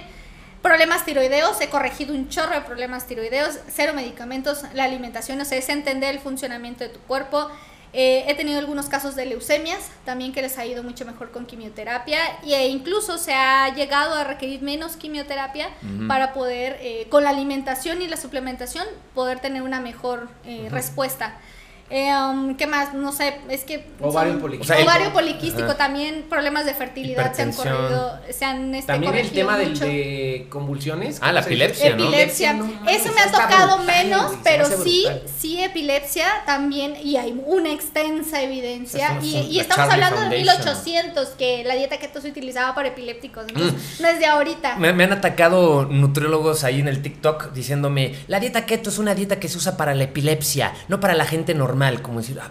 Problemas tiroideos, he corregido un chorro de problemas tiroideos, cero medicamentos, la alimentación, o sea, es entender el funcionamiento de tu cuerpo. Eh, he tenido algunos casos de leucemias, también que les ha ido mucho mejor con quimioterapia, e incluso se ha llegado a requerir menos quimioterapia para poder, eh, con la alimentación y la suplementación, poder tener una mejor eh, respuesta. Eh, um, ¿Qué más? No sé, es que... Ovario son- poliquístico. O sea, Ovario poliquístico Ajá. también, problemas de fertilidad se han corrido, se han este, También el tema del, de convulsiones. Ah, la epilepsia, ¿no? Epilepsia, no eso me ha tocado brutal, menos, güey, pero sí, brutal. sí epilepsia también, y hay una extensa evidencia, y, son y la estamos Charlie hablando de Foundation. 1800, que la dieta keto se utilizaba para epilépticos, entonces no es de ahorita. Mm. Me, me han atacado nutriólogos ahí en el TikTok diciéndome, la dieta keto es una dieta que se usa para la epilepsia, no para la gente normal, como decir, ah,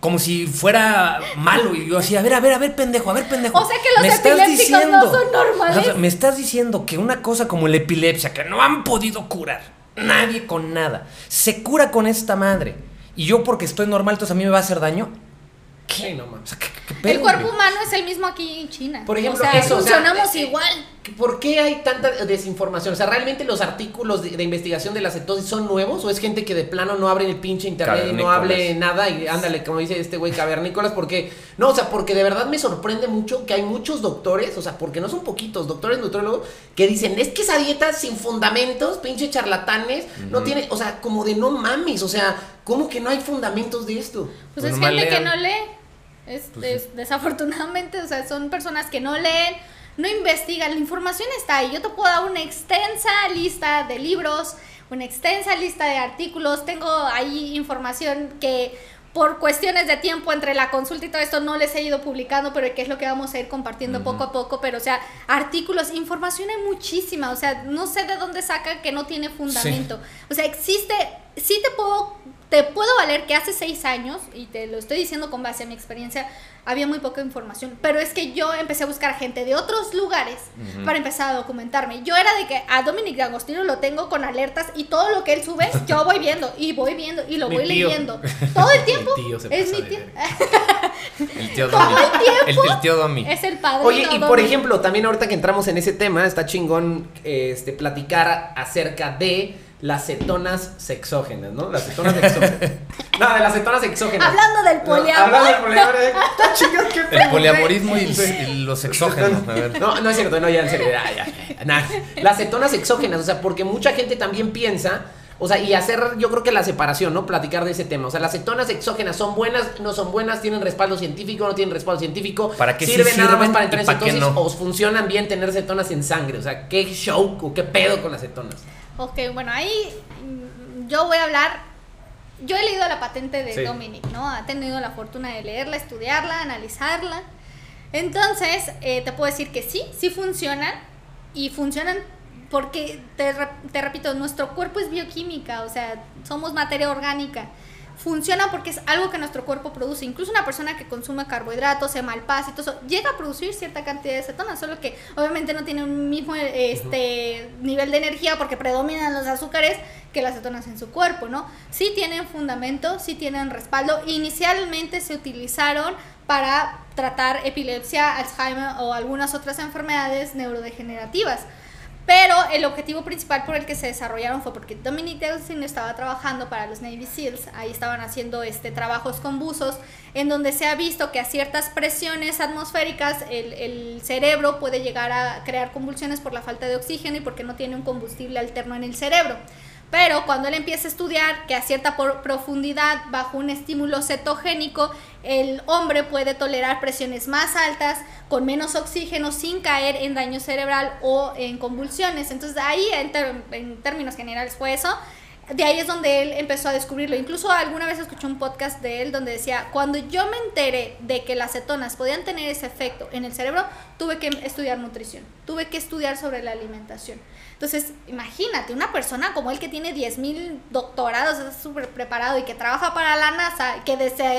como si fuera malo y yo así, a ver, a ver, a ver, pendejo, a ver, pendejo. O sea que los ¿Me estás epilépticos no son normales? O sea, me estás diciendo que una cosa como la epilepsia que no han podido curar, nadie con nada, se cura con esta madre. Y yo porque estoy normal, entonces a mí me va a hacer daño. Sí, no mames. O sea, ¿qué, qué El pedo, cuerpo güey? humano es el mismo aquí en China. Por ejemplo, o sea, eso, o sea, funcionamos eh, igual. ¿Por qué hay tanta desinformación? O sea, ¿realmente los artículos de, de investigación de la cetosis son nuevos? ¿O es gente que de plano no abre el pinche internet y no hable nada? Y ándale, como dice este güey, cavernícolas, porque... No, o sea, porque de verdad me sorprende mucho que hay muchos doctores, o sea, porque no son poquitos, doctores nutriólogos, que dicen, es que esa dieta sin fundamentos, pinche charlatanes, no tiene, o sea, como de no mames, o sea, ¿cómo que no hay fundamentos de esto? Pues Pues es gente que no lee. Es, Pues es- desafortunadamente, o sea, son personas que no leen, no investigan. La información está ahí. Yo te puedo dar una extensa lista de libros, una extensa lista de artículos. Tengo ahí información que por cuestiones de tiempo entre la consulta y todo esto no les he ido publicando, pero que es lo que vamos a ir compartiendo poco a poco. Pero, o sea, artículos, información hay muchísima. O sea, no sé de dónde saca que no tiene fundamento. O sea, existe, sí te puedo, te puedo valer que hace seis años, y te lo estoy diciendo con base a mi experiencia, había muy poca información. Pero es que yo empecé a buscar gente de otros lugares para empezar a documentarme. Yo era de que a Dominic D'Agostino lo tengo con alertas y todo lo que él sube, yo voy viendo y voy viendo y lo Mi voy tío. leyendo. Todo el tiempo. Mi tío se es mi tío. El tío Todo Domi. el tiempo. El, el tío Domi. Es el padre. Oye, y por ejemplo, también ahorita que entramos en ese tema, está chingón este, platicar acerca de las cetonas sexógenas, ¿no? Las cetonas sexógenas. no, de las cetonas exógenas. Hablando del No, poliamor. hablando del poliamor. eh, Está chingón, qué El poliamorismo y, los exógenos. A ver. No, no es cierto, no, ya en serio, ya. Las cetonas exógenas, o sea, porque mucha gente también piensa, o sea, y hacer yo creo que la separación, ¿no? Platicar de ese tema. O sea, las cetonas exógenas son buenas, no son buenas, tienen respaldo científico, no tienen respaldo científico. ¿Para qué sí sirven nada más para entrar en cetosis no? o funcionan bien tener cetonas en sangre? O sea, qué show o qué pedo con las cetonas. Ok, bueno, ahí mm, yo voy a hablar. Yo he leído la patente de Sí. Dominic, ¿no? Ha tenido la fortuna de leerla, estudiarla, analizarla. Entonces, eh, te puedo decir que sí, sí funcionan. Y funcionan porque, te, te repito, nuestro cuerpo es bioquímica, o sea, somos materia orgánica. Funciona porque es algo que nuestro cuerpo produce. Incluso una persona que consume carbohidratos, se malpasa y todo eso, llega a producir cierta cantidad de cetonas, solo que obviamente no tiene un mismo este, nivel de energía porque predominan los azúcares que las cetonas en su cuerpo, ¿no? Sí tienen fundamento, sí tienen respaldo. Inicialmente se utilizaron para tratar epilepsia, Alzheimer o algunas otras enfermedades neurodegenerativas. Pero el objetivo principal por el que se desarrollaron fue porque Dominic D'Agostino estaba trabajando para los Navy SEALs, ahí estaban haciendo este, trabajos con buzos, en donde se ha visto que a ciertas presiones atmosféricas el, el cerebro puede llegar a crear convulsiones por la falta de oxígeno y porque no tiene un combustible alterno en el cerebro. Pero cuando él empieza a estudiar que a cierta profundidad, bajo un estímulo cetogénico, el hombre puede tolerar presiones más altas, con menos oxígeno, sin caer en daño cerebral o en convulsiones. Entonces ahí, en, en términos generales, fue eso. De ahí es donde él empezó a descubrirlo. Incluso alguna vez escuché un podcast de él donde decía, cuando yo me enteré de que las cetonas podían tener ese efecto en el cerebro, tuve que estudiar nutrición, tuve que estudiar sobre la alimentación. Entonces, imagínate, una persona como él que tiene 10.000 doctorados, es súper preparado y que trabaja para la NASA, que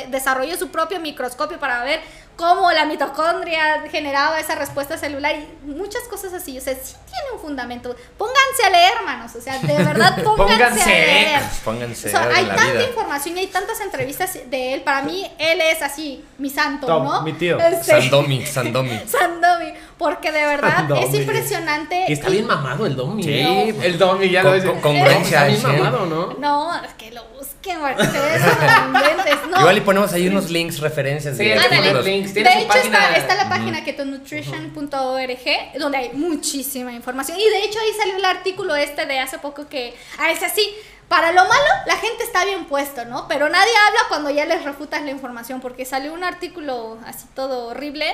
desarrolló su propio microscopio para ver cómo la mitocondria generaba esa respuesta celular y muchas cosas así. O sea, sí tiene un fundamento. Pónganse a leer, hermanos. O sea, de verdad, pónganse, Pónganse. a leer. Pónganse O sea, a hay la tanta vida. información y hay tantas entrevistas de él. Para mí, él es así, mi santo, ¿no? mi tío. Este, Sandomi, Sandomi. Sandomi. Porque de verdad es impresionante. Y está y- bien mamado el Domi. Sí, ¿eh? el Domi ya con- lo ves. con- congruencia Está bien cien. mamado, ¿no? No, es que lo busquen, porque ustedes son inventes, no. Igual y ponemos ahí unos links, referencias Sí, de que artículos. links. De hecho, página. está, está la página ketonutrition.org, donde hay muchísima información. Y de hecho, ahí salió el artículo este de hace poco que, ah, es así, para lo malo, la gente está bien puesto, ¿no? Pero nadie habla cuando ya les refutas la información, porque salió un artículo así todo horrible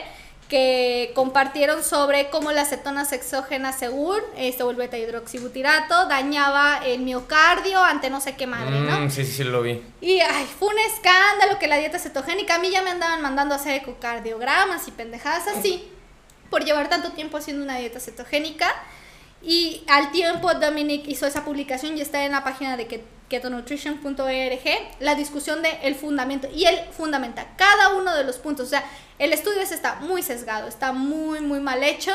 que compartieron sobre cómo la acetona exógena según este vuelve hidroxibutirato dañaba el miocardio ante no sé qué madre, ¿no? Mm, sí, sí, sí, lo vi. Y ay, fue un escándalo que la dieta cetogénica, a mí ya me andaban mandando a hacer ecocardiogramas y pendejadas así, por llevar tanto tiempo haciendo una dieta cetogénica. Y al tiempo Dominic hizo esa publicación y está en la página de ketonutrition.org la discusión de el fundamento y él fundamenta cada uno de los puntos, o sea, el estudio ese está muy sesgado, está muy muy mal hecho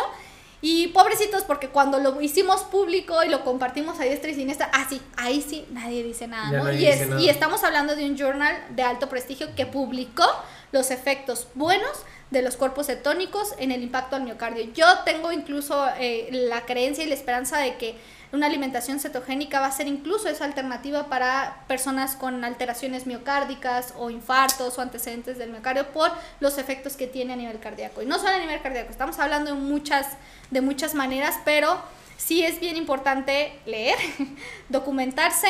y pobrecitos porque cuando lo hicimos público y lo compartimos a diestra y siniestra, ah sí, ahí sí nadie dice nada, Ya ¿no? nadie Y, dice nada. y estamos hablando de un journal de alto prestigio que publicó los efectos buenos de los cuerpos cetónicos en el impacto al miocardio. Yo tengo incluso eh, la creencia y la esperanza de que una alimentación cetogénica va a ser incluso esa alternativa para personas con alteraciones miocárdicas o infartos o antecedentes del miocardio por los efectos que tiene a nivel cardíaco. Y no solo a nivel cardíaco, estamos hablando de muchas, de muchas maneras, pero sí es bien importante leer, documentarse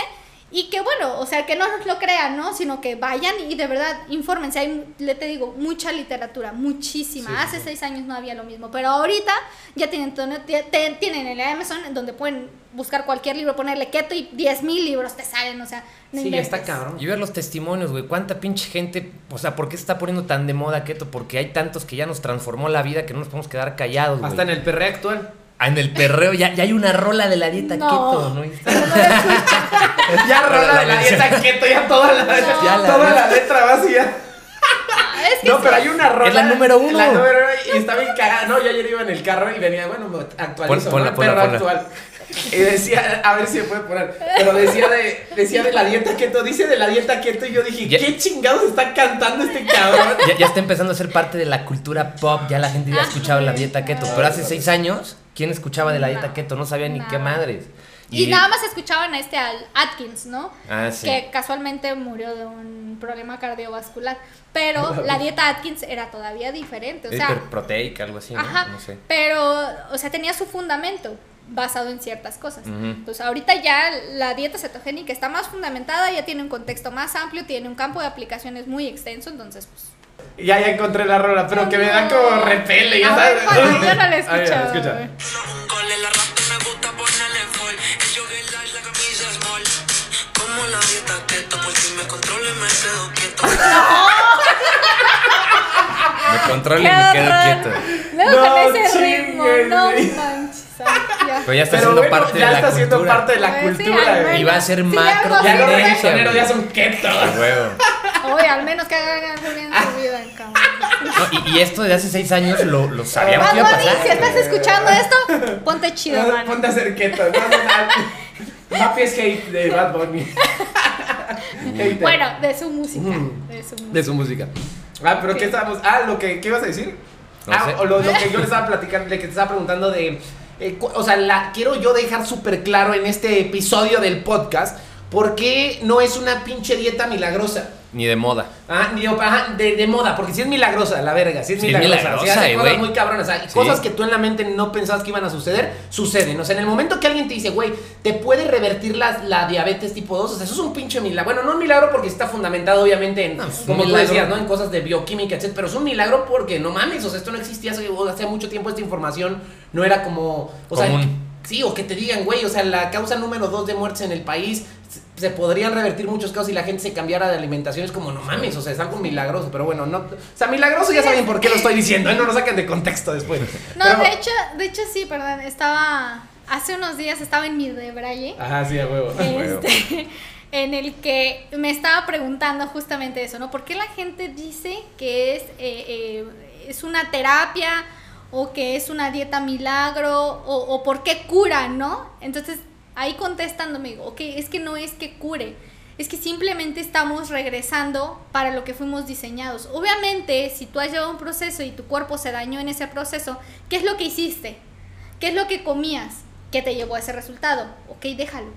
y que bueno, o sea, que no nos lo crean, ¿no? Sino que vayan y de verdad infórmense. Hay, le te digo, mucha literatura, muchísima. Sí, Hace sí. seis años no había lo mismo, pero ahorita ya tienen, tienen el Amazon donde pueden buscar cualquier libro, ponerle keto y 10 mil libros te salen, o sea, no Sí, ya está cabrón. Y ver los testimonios, güey. ¿Cuánta pinche gente, o sea, por qué se está poniendo tan de moda keto? Porque hay tantos que ya nos transformó la vida que no nos podemos quedar callados, güey. Hasta en el perreo actual. Ah, en el perreo ya, ya hay una rola de la dieta No. keto, ¿no? Ya rola de la dieta keto, ya toda la, Ya la toda la letra vacía. Es que No, sí. pero hay una rola. Es la número uno. La número uno y está bien cagada. No, yo ayer iba en el carro y venía, bueno, me actualizo, Pon- ponla, ¿no? ponla, Perro ponla. actual. Y decía, a ver si se puede poner, pero decía de, decía de la dieta keto, dice de la dieta keto y yo dije, Ya- ¿qué chingados está cantando este cabrón? Ya, ya está empezando a ser parte de la cultura pop, ya la gente ya ha escuchado la dieta keto. Pero hace seis años, ¿quién escuchaba de la dieta No. keto? No sabía ni qué madres. Y, nada más escuchaban a este al Atkins, ¿no? Ah, sí. Que casualmente murió de un problema cardiovascular. Pero la dieta Atkins era todavía diferente. O sea, Hiperproteica, algo así, ¿no? Ajá, No sé. pero, o sea, tenía su fundamento basado en ciertas cosas. Ujú. Entonces, ahorita ya la dieta cetogénica está más fundamentada, ya tiene un contexto más amplio, tiene un campo de aplicaciones muy extenso, entonces, pues... Ya, ya encontré la rola, pero que me da como repele, ya sabes. Yo no la he escuchado. escucha. me controlo y me quedo quieto. Luego No con ese ritmo, no manches. ya. Pero ya está Pero siendo bueno, parte ya de la está siendo cultura. parte de la Pues sí, cultura, güey. Y va a ser Sí, macro Ya tendencia, ya son keto. Huevo. Oye, al menos que hagan cabrón. No, y, y esto de hace seis años lo, lo sabíamos Bad que iba a Bunny, pasar. si estás escuchando esto, ponte chido, No, mano. Ponte a hacer keto. No, no, no. Papi es hate de Bad Bunny. Bueno, de su música. De su música. De su música. Ah, pero. ¿qué estábamos? Ah, lo que, ¿qué ibas a decir? No ah, sé. o lo, lo que yo le estaba platicando, de que te estaba preguntando de. eh, o sea, la, quiero yo dejar súper claro en este episodio del podcast por qué no es una pinche dieta milagrosa. Ni de moda. Ah, ni- ajá, de, de moda, porque si es milagrosa, la verga, si es Sí es milagrosa, milagrosa, si hace eh, cosas muy cabronas, o sea, Sí. cosas que tú en la mente no pensabas que iban a suceder, suceden. O sea, en el momento que alguien te dice, güey, te puede revertir la, la diabetes tipo 2, o sea, eso es un pinche milagro. Bueno, no un milagro porque está fundamentado obviamente en, No, como tú milagro. decías, ¿no? En cosas de bioquímica, etc. Pero es un milagro porque, no mames, o sea, esto no existía hace, hace mucho tiempo, esta información no era como, o sea. Sí, o que te digan, güey, o sea, la causa número dos de muertes en el país, se- podrían revertir muchos casos si la gente se cambiara de alimentación. Es como, no mames, o sea, es algo milagroso, pero bueno, no. O sea, milagroso ya saben por qué lo estoy diciendo, ¿eh? no lo sacan de contexto después. No, Pero- de hecho, de hecho sí, perdón, estaba hace unos días estaba en mi debraye. Ajá, sí, a huevo. este, en el que me estaba preguntando justamente eso, ¿no? ¿Por qué la gente dice que es, eh, eh, es una terapia o que es una dieta milagro o, o por qué cura, ¿no? Entonces ahí contestándome digo, ok, es que no es que cure. Es que simplemente estamos regresando para lo que fuimos diseñados. Obviamente, si tú has llevado un proceso y tu cuerpo se dañó en ese proceso, ¿qué es lo que hiciste? ¿Qué es lo que comías? que te llevó a ese resultado? Ok, déjalo.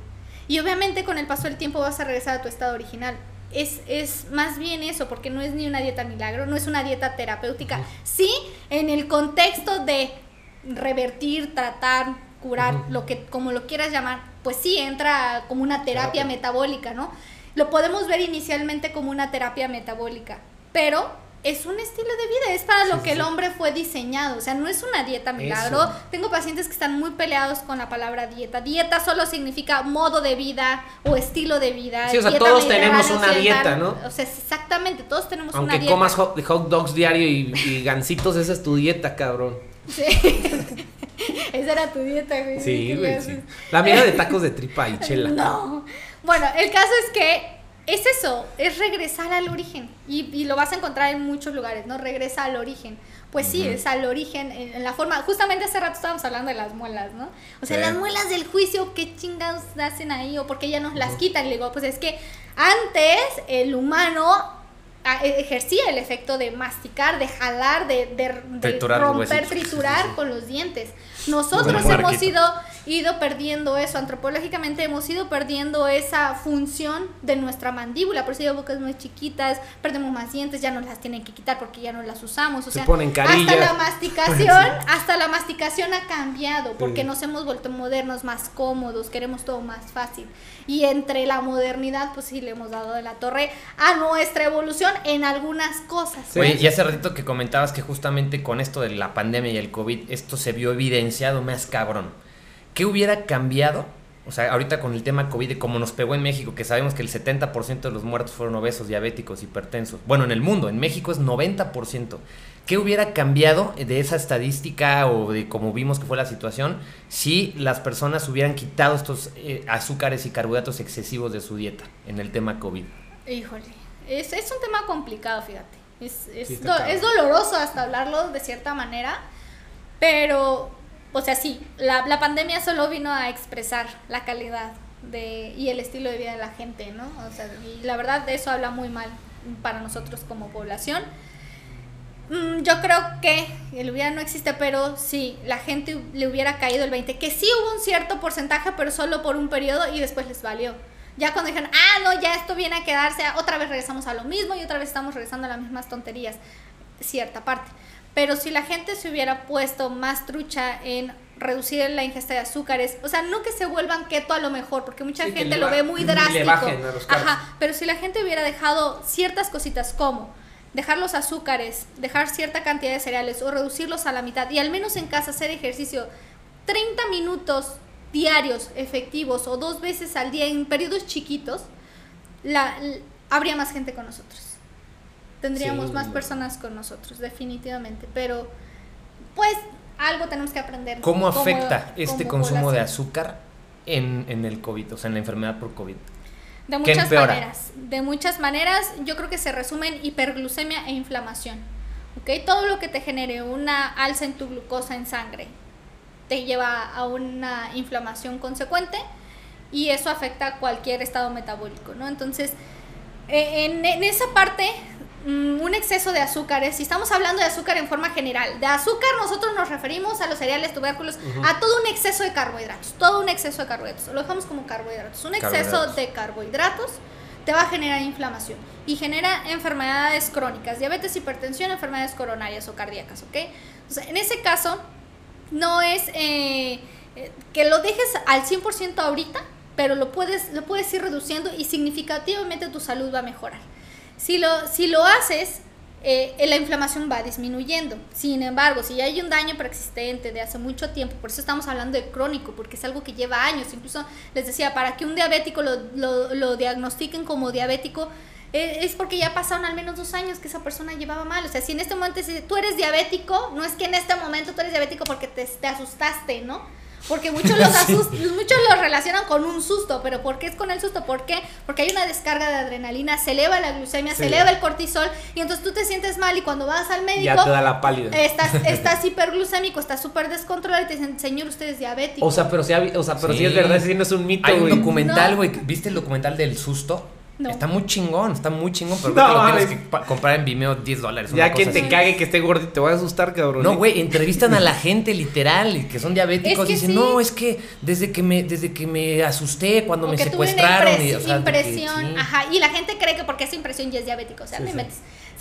Y obviamente con el paso del tiempo vas a regresar a tu estado original. Es, es más bien eso, porque no es ni una dieta milagro, no es una dieta terapéutica. Sí, en el contexto de revertir, tratar, curar, lo que como lo quieras llamar, pues sí entra como una terapia Terapia. metabólica, ¿no? Lo podemos ver inicialmente como una terapia metabólica, pero es un estilo de vida, es para lo que sí, el hombre fue diseñado, o sea, no es una dieta milagro. Eso. Tengo pacientes que están muy peleados con la palabra dieta. Dieta solo significa modo de vida o estilo de vida. Sí, o sea, dieta todos tenemos una occidental. dieta, ¿no? O sea, exactamente, todos tenemos una Aunque dieta. comas hot, hot dogs diario y, y gancitos, esa es tu dieta, cabrón. Sí. Esa era tu dieta, güey. Sí, ¿Qué güey, sí. La mía de tacos de tripa y chela. No. Bueno, el caso es que es eso, es regresar al origen. Y, y lo vas a encontrar en muchos lugares, ¿no? Regresa al origen. Pues sí, es al origen, en, en la forma. Justamente hace rato estábamos hablando de las muelas, ¿no? O sea, Sí. las muelas del juicio, ¿qué chingados hacen ahí? O porque ya nos las quitan. Le digo, pues es que antes el humano ah, e- ejercía el efecto de masticar, de jalar, de, de- de Triturar los romper, triturar con los dientes. Nosotros hemos ido, ido perdiendo eso, antropológicamente hemos ido perdiendo esa función de nuestra mandíbula, por eso hay bocas muy chiquitas, perdemos más dientes, ya nos las tienen que quitar porque ya no las usamos, o Se sea, ponen hasta la masticación, hasta la masticación ha cambiado, porque Sí. nos hemos vuelto modernos, más cómodos, queremos todo más fácil. Y entre la modernidad, pues sí le hemos dado de la torre a nuestra evolución en algunas cosas. Sí. Oye, y hace ratito que comentabas que justamente con esto de la pandemia y el COVID, esto se vio evidenciado más cabrón. ¿Qué hubiera cambiado? O sea, ahorita con el tema COVID, de cómo nos pegó en México, que sabemos que el 70% de los muertos fueron obesos, diabéticos, hipertensos. Bueno, en el mundo, en México es 90%. ¿Qué hubiera cambiado de esa estadística o de cómo vimos que fue la situación si las personas hubieran quitado estos eh, azúcares y carbohidratos excesivos de su dieta en el tema COVID? Híjole, es, es un tema complicado, fíjate. Es, es, Sí, está do- cabrón. es doloroso hasta hablarlo de cierta manera, pero, o sea, sí, la, la pandemia solo vino a expresar la calidad de, y el estilo de vida de la gente, ¿no? O sea, y la verdad de eso habla muy mal para nosotros como población. Mm, Yo creo que el hubiera no existe, pero sí, la gente le hubiera caído el 20, que sí hubo un cierto porcentaje, pero solo por un periodo y después les valió. Ya cuando dijeron, ah, no, ya esto viene a quedarse, otra vez regresamos a lo mismo y otra vez estamos regresando a las mismas tonterías, cierta parte. Pero si la gente se hubiera puesto más trucha en reducir la ingesta de azúcares, o sea, no que se vuelvan keto a lo mejor, porque mucha Sí, gente lo ve muy le drástico. bajen a los carbs. Ajá, pero si la gente hubiera dejado ciertas cositas como dejar los azúcares, dejar cierta cantidad de cereales o reducirlos a la mitad y al menos en casa hacer ejercicio 30 minutos diarios efectivos o dos veces al día en periodos chiquitos, la, habría más gente con nosotros. Tendríamos Sí. más personas con nosotros, definitivamente. Pero, pues, algo tenemos que aprender. ¿Cómo afecta este consumo de azúcar en, en el COVID, o sea, en la enfermedad por COVID? De ¿Qué muchas maneras. De muchas maneras, yo creo que se resume en hiperglucemia e inflamación. ¿Ok? Todo lo que te genere una alza en tu glucosa en sangre te lleva a una inflamación consecuente y eso afecta a cualquier estado metabólico, ¿no? Entonces, eh, en, en esa parte, un exceso de azúcares, si estamos hablando de azúcar en forma general, de azúcar nosotros nos referimos a los cereales, tubérculos, a todo un exceso de carbohidratos, todo un exceso de carbohidratos, lo dejamos como carbohidratos, un exceso de carbohidratos te va a generar inflamación y genera enfermedades crónicas, diabetes, hipertensión, enfermedades coronarias o cardíacas, ¿ok? Entonces, en ese caso, no es eh, eh, que lo dejes al 100% ahorita, pero lo puedes, lo puedes ir reduciendo y significativamente tu salud va a mejorar. Si lo, si lo haces, eh, la inflamación va disminuyendo. Sin embargo, si ya hay un daño preexistente de hace mucho tiempo, por eso estamos hablando de crónico, porque es algo que lleva años. Incluso les decía, para que un diabético lo, lo, lo diagnostiquen como diabético, eh, es porque ya pasaron al menos dos años que esa persona llevaba mal. O sea, si en este momento tú eres diabético, no es que en este momento tú eres diabético porque te, te asustaste, ¿no? Porque muchos los, asust- muchos los relacionan con un susto, pero ¿por qué es con el susto? ¿Por qué? Porque hay una descarga de adrenalina, se eleva la glucemia, se eleva el cortisol y entonces tú te sientes mal y cuando vas al médico Ya te da la pálida. estás, estás hiperglucémico, estás súper descontrolado y te dicen, señor, usted es diabético. O sea, pero si, o sea, pero Sí. si es verdad, si no es un mito, Hay un güey. documental, No. güey. ¿Viste el documental del susto? No. Está muy chingón, está muy chingón, pero No, creo que lo tienes que comprar en Vimeo 10 dólares. Ya cosa te así. cague que esté gordito, te va a asustar, cabrón. No, güey, entrevistan a la gente literal y que son diabéticos Es que y dicen, sí. no, es que desde que me, desde que me asusté cuando O me que tuve una secuestraron. impres- y, o sea, que impresión, sí. ajá, y la gente cree que porque es impresión ya es diabético, o sea, Sí, no sí.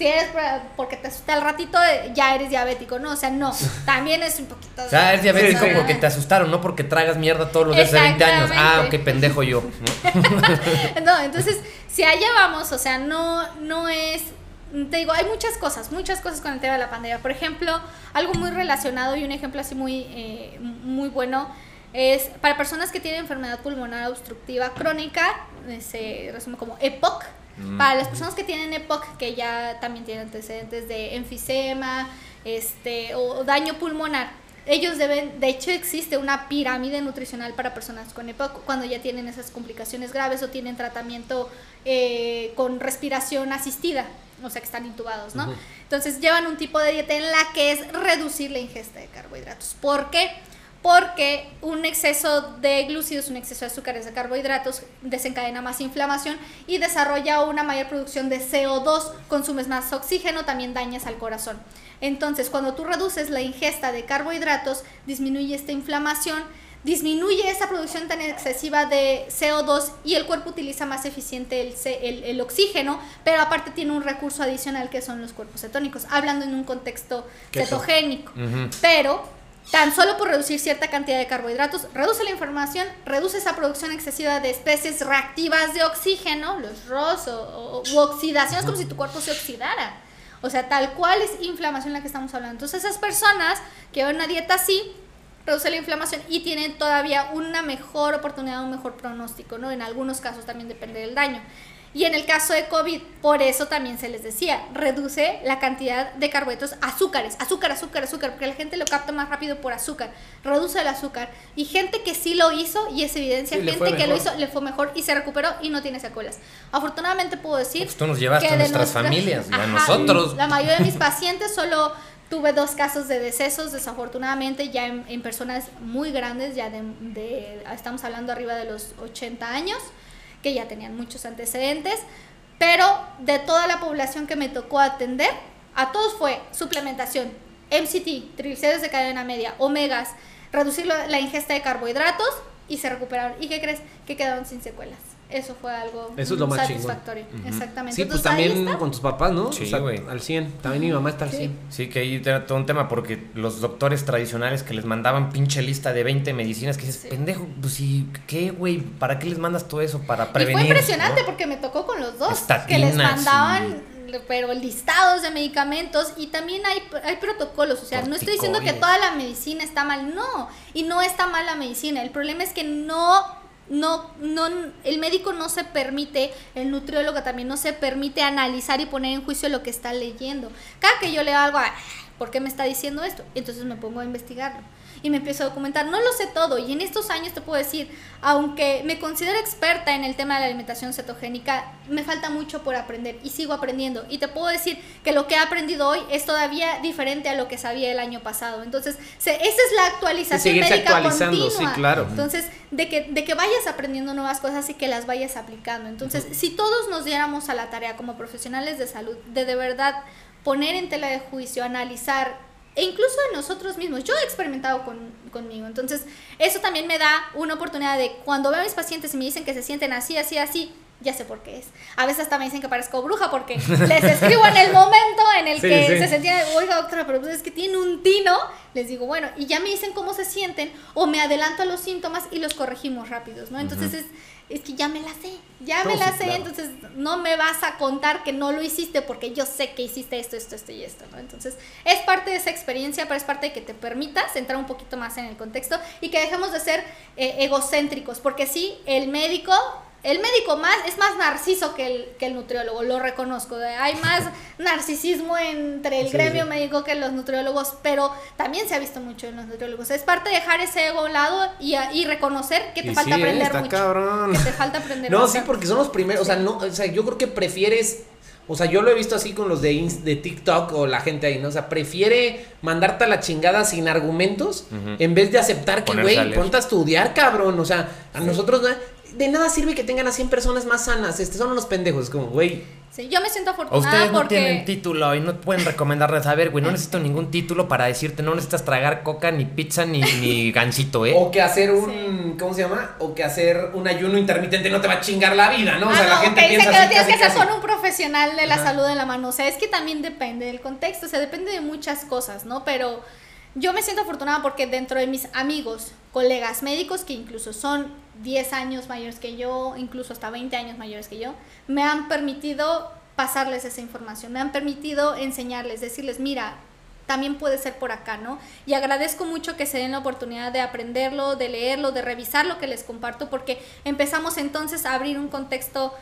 Si eres por- porque te asusta al ratito, eh, ya eres diabético, no, o sea, no, también es un poquito... O sea, eres diabético Sí, porque te asustaron, no porque tragas mierda todos los días de 20 años. Ah, qué pendejo yo. ¿no? No, entonces, si allá vamos, o sea, no, no es. Te digo, hay muchas cosas, muchas cosas con el tema de la pandemia. Por ejemplo, algo muy relacionado y un ejemplo así muy, eh, muy bueno es para personas que tienen enfermedad pulmonar obstructiva crónica, eh, se resume como EPOC. Para las personas que tienen EPOC, que ya también tienen antecedentes de enfisema este, o, o daño pulmonar, ellos deben, de hecho existe una pirámide nutricional para personas con EPOC cuando ya tienen esas complicaciones graves o tienen tratamiento eh, con respiración asistida, o sea que están intubados, ¿no? Entonces llevan un tipo de dieta en la que es reducir la ingesta de carbohidratos. ¿Por qué? Porque un exceso de glúcidos, un exceso de azúcares de carbohidratos desencadena más inflamación y desarrolla una mayor producción de CO2, consumes más oxígeno, también dañas al corazón. Entonces, cuando tú reduces la ingesta de carbohidratos, disminuye esta inflamación, disminuye esa producción tan excesiva de CO2 y el cuerpo utiliza más eficiente el, C- el- el oxígeno, pero aparte tiene un recurso adicional que son los cuerpos cetónicos, hablando en un contexto cetogénico. Pero tan solo por reducir cierta cantidad de carbohidratos, reduce la inflamación, reduce esa producción excesiva de especies reactivas de oxígeno, los ROS o, o- u oxidación, es como si tu cuerpo se oxidara. O sea, tal cual es inflamación la que estamos hablando. Entonces, esas personas que van una dieta así, reduce la inflamación y tienen todavía una mejor oportunidad, un mejor pronóstico, ¿no? En algunos casos también depende del daño. Y en el caso de COVID, por eso también se les decía, reduce la cantidad de carbohidratos, azúcares, azúcar, azúcar, azúcar, porque la gente lo capta más rápido por azúcar, reduce el azúcar. Y gente que sí lo hizo, y es evidencia, Sí, gente que lo hizo, le fue mejor y se recuperó y no tiene secuelas. Afortunadamente puedo decir... Pues tú nos llevaste que a nuestras nuestra- familias y a Ajá, nosotros. La mayoría de mis pacientes solo tuve dos casos de decesos, desafortunadamente, ya en, en personas muy grandes, ya de, de- estamos hablando arriba de los 80 años, que ya tenían muchos antecedentes, pero de toda la población que me tocó atender, a todos fue suplementación, MCT, triglicéridos de cadena media, omegas, reducir la, ingesta de carbohidratos y se recuperaron. ¿Y qué crees? Que quedaron sin secuelas. Eso fue algo Eso es lo más chingón. satisfactorio. Exactamente. Sí, pues Entonces, también con tus papás, ¿no? Sí, O sea, al 100. También mi mamá está al Sí. 100. Sí, que ahí era todo un tema porque los doctores tradicionales que les mandaban pinche lista de 20 medicinas que dices, Sí. pendejo, pues sí, ¿qué, güey? ¿Para qué les mandas todo eso? Para Y prevenir. fue impresionante ¿no? porque me tocó con los dos. que Estatinas les mandaban, pero listados de medicamentos y también hay, hay protocolos. O sea, no estoy diciendo que toda la medicina está mal, no. Y no está mal la medicina. El problema es que no. No, no, el médico no se permite, el nutriólogo también no se permite analizar y poner en juicio lo que está leyendo. Cada que yo leo algo, "Ah, ¿por qué me está diciendo esto? Entonces me pongo a investigarlo y me empiezo a documentar. No lo sé todo y en estos años te puedo decir, aunque me considero experta en el tema de la alimentación cetogénica, me falta mucho por aprender y sigo aprendiendo. Y te puedo decir que lo que he aprendido hoy es todavía diferente a lo que sabía el año pasado. Entonces, se- esa es la actualización médica actualizando, continua. sí, claro. Entonces, de que, de que vayas aprendiendo nuevas cosas y que las vayas aplicando. Entonces, si todos nos diéramos a la tarea como profesionales de salud, de de verdad poner en tela de juicio, analizar, e incluso en nosotros mismos, yo he experimentado con, conmigo, entonces eso también me da una oportunidad de cuando veo a mis pacientes y me dicen que se sienten así, así, así, ya sé por qué es. A veces hasta me dicen que parezco bruja porque les escribo en el momento en el Sí, que sí. se sentían, oiga doctora, pero pues es que tiene un tino, les digo, bueno, y ya me dicen cómo se sienten o me adelanto a los síntomas y los corregimos rápidos, ¿no? Entonces es, es que ya me la sé, ya me la sí, sé, claro. entonces no me vas a contar que no lo hiciste porque yo sé que hiciste esto, esto, esto y esto, ¿no? Entonces es parte de esa experiencia, pero es parte de que te permitas entrar un poquito más en el contexto y que dejemos de ser eh, egocéntricos, porque sí, el médico... El médico más es más narciso que el, que el nutriólogo, lo reconozco. Hay más narcisismo entre el Sí, gremio sí. médico que los nutriólogos, pero también se ha visto mucho en los nutriólogos. Es parte de dejar ese ego a un lado y, a- y reconocer que te Y falta sí, aprender está mucho. cabrón. Que te falta aprender No, mucho. sí, porque son los primeros, o sea, no, o sea, yo creo que prefieres, o sea, yo lo he visto así con los de, Ins- de TikTok o la gente ahí, ¿no? O sea, prefiere mandarte a la chingada sin argumentos en vez de aceptar que, güey, ponte a estudiar, cabrón, o sea, a nosotros, ¿no? De nada sirve que tengan a 100 personas más sanas. Este, son unos pendejos. Es como, güey. Sí, yo me siento O afortunada ustedes no porque tienen título y no pueden recomendarles, a ver, güey, no necesito ningún título para decirte, no necesitas tragar coca, ni pizza, ni, ni gansito, ¿eh? O que hacer un. ¿Cómo se llama? O que hacer un ayuno intermitente no te va a chingar la vida, ¿no? O sea, Ah, la no, gente ok, piensa que lo así, tienes que hacer con un profesional de la Ajá. salud en la mano. O sea, es que también depende del contexto, o sea, depende de muchas cosas, ¿no? Pero yo me siento afortunada porque dentro de mis amigos, colegas médicos, que incluso son 10 años mayores que yo, incluso hasta 20 años mayores que yo, me han permitido pasarles esa información, me han permitido enseñarles, decirles, mira, también puede ser por acá, ¿no? Y agradezco mucho que se den la oportunidad de aprenderlo, de leerlo, de revisar lo que les comparto, porque empezamos entonces a abrir un contexto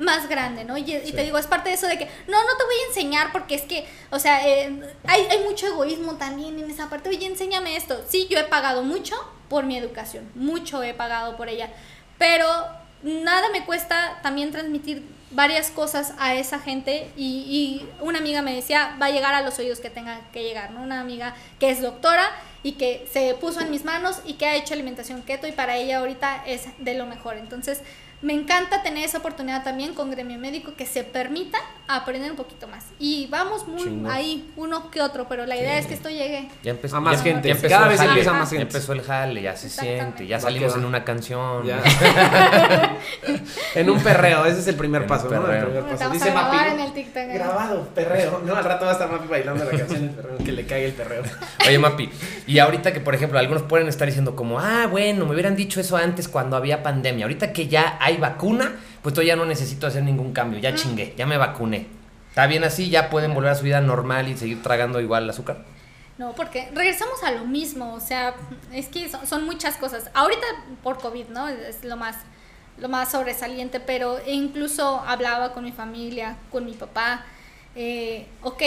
más grande, ¿no? Y, y te digo, es parte de eso de que, no, no te voy a enseñar porque es que, o sea, eh, hay, hay mucho egoísmo también en esa parte, oye, enséñame esto. Sí, yo he pagado mucho por mi educación, mucho he pagado por ella, pero nada me cuesta también transmitir varias cosas a esa gente y, y una amiga me decía, va a llegar a los oídos que tenga que llegar, ¿no? Una amiga que es doctora y que se puso en mis manos y que ha hecho alimentación keto y para ella ahorita es de lo mejor. Entonces, me encanta tener esa oportunidad también con gremio médico que se permita aprender un poquito más. Y vamos muy ahí, uno que otro, pero la idea es que esto llegue. Ya empezó, A más ya- gente. ya empezó Cada el vez jale, empieza más Ya gente. empezó el jale, ya se siente, ya salimos en una canción. Ya. en un perreo, ese es el primer En paso, ¿no? El primer paso. Dice Mapi. en el TikTok. ¿eh? Grabado, perreo. No, al rato va a estar Mapi bailando la canción perreo. Que le caiga el perreo. Oye, Mapi, y ahorita que, por ejemplo, algunos pueden estar diciendo como, ah, bueno, me hubieran dicho eso antes cuando había pandemia. Ahorita que ya hay vacuna, pues yo ya no necesito hacer ningún cambio, ya chingué, ya me vacuné. ¿Está bien así? ¿Ya pueden volver a su vida normal y seguir tragando igual el azúcar? No, porque regresamos a lo mismo, o sea, es que son, son muchas cosas. Ahorita por COVID, ¿no? Es lo más, lo más sobresaliente, pero incluso hablaba con mi familia, con mi papá, eh, ok,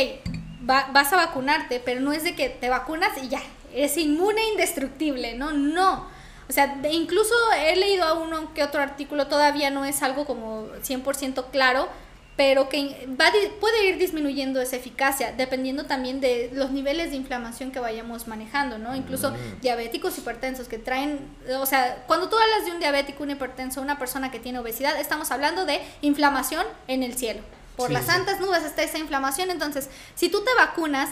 va- vas a vacunarte, pero no es de que te vacunas y ya, eres inmune e indestructible, ¿no? No. O sea, de- incluso he leído a uno que otro artículo, todavía no es algo como 100% claro, pero que va puede ir disminuyendo esa eficacia, dependiendo también de los niveles de inflamación que vayamos manejando, ¿no? Incluso diabéticos hipertensos que traen, o sea, cuando tú hablas de un diabético, un hipertenso, una persona que tiene obesidad, estamos hablando de inflamación en el cielo. Por Sí, las santas nubes está esa inflamación, entonces, si tú te vacunas,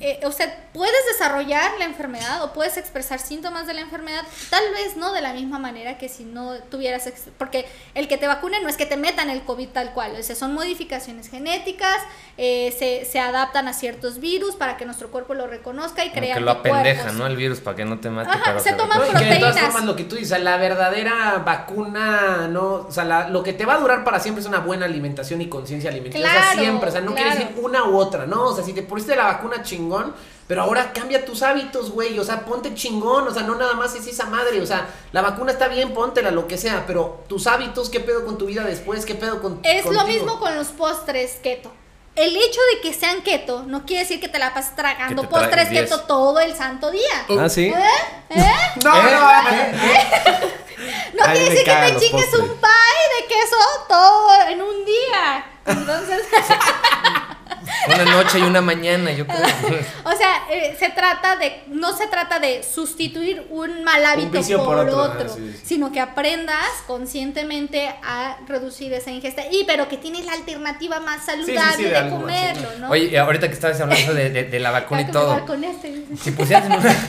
eh, o sea, puedes desarrollar la enfermedad o puedes expresar síntomas de la enfermedad, tal vez no de la misma manera que si no tuvieras, porque el que te vacune no es que te metan el COVID tal cual, o sea, son modificaciones genéticas, eh, se, se adaptan a ciertos virus para que nuestro cuerpo lo reconozca y crea que lo apendeja, ¿no? El virus para que no te mate. Ajá, pero se toma No, recupera. y que de todas proteínas. formas lo que tú dices, la verdadera vacuna, no, o sea, la- lo que te va a durar para siempre es una buena alimentación y conciencia alimentaria. o sea, siempre, o sea, no quiere claro. decir una u otra, ¿no? O sea, si te pusiste la vacuna chingón, pero ahora cambia tus hábitos, güey, o sea, ponte chingón, o sea, no nada más es esa madre, o sea, la vacuna está bien, póntela, lo que sea, pero tus hábitos, ¿qué pedo con tu vida después? ¿Qué pedo con Es lo mismo con los postres keto. El hecho de que sean keto no quiere decir que te la pases tragando Que postres 10. keto todo el santo día. Ah, sí. ¿Eh? ¿Eh? No, no, no, No quiere decir que te chingues postres. un pie de queso todo en un día. Entonces, Una noche y una mañana, yo creo. o sea, eh, se trata de, no se trata de sustituir un mal hábito por, por otro, otro. Ah, sí, sí. sino que aprendas conscientemente a reducir esa ingesta. Y pero que tienes la alternativa más saludable sí, de de, algo más, comerlo, ¿no? Oye, y ahorita que estabas hablando eso de, de- de la vacuna y me todo. Si pusieras en una...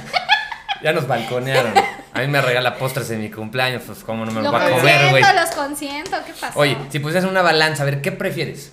Ya nos balconearon. A mí me regala postres en mi cumpleaños, pues cómo no me Lo va a comer, güey. los consiento, ¿qué pasa? Oye, si pusieras una balanza, a ver, ¿qué prefieres?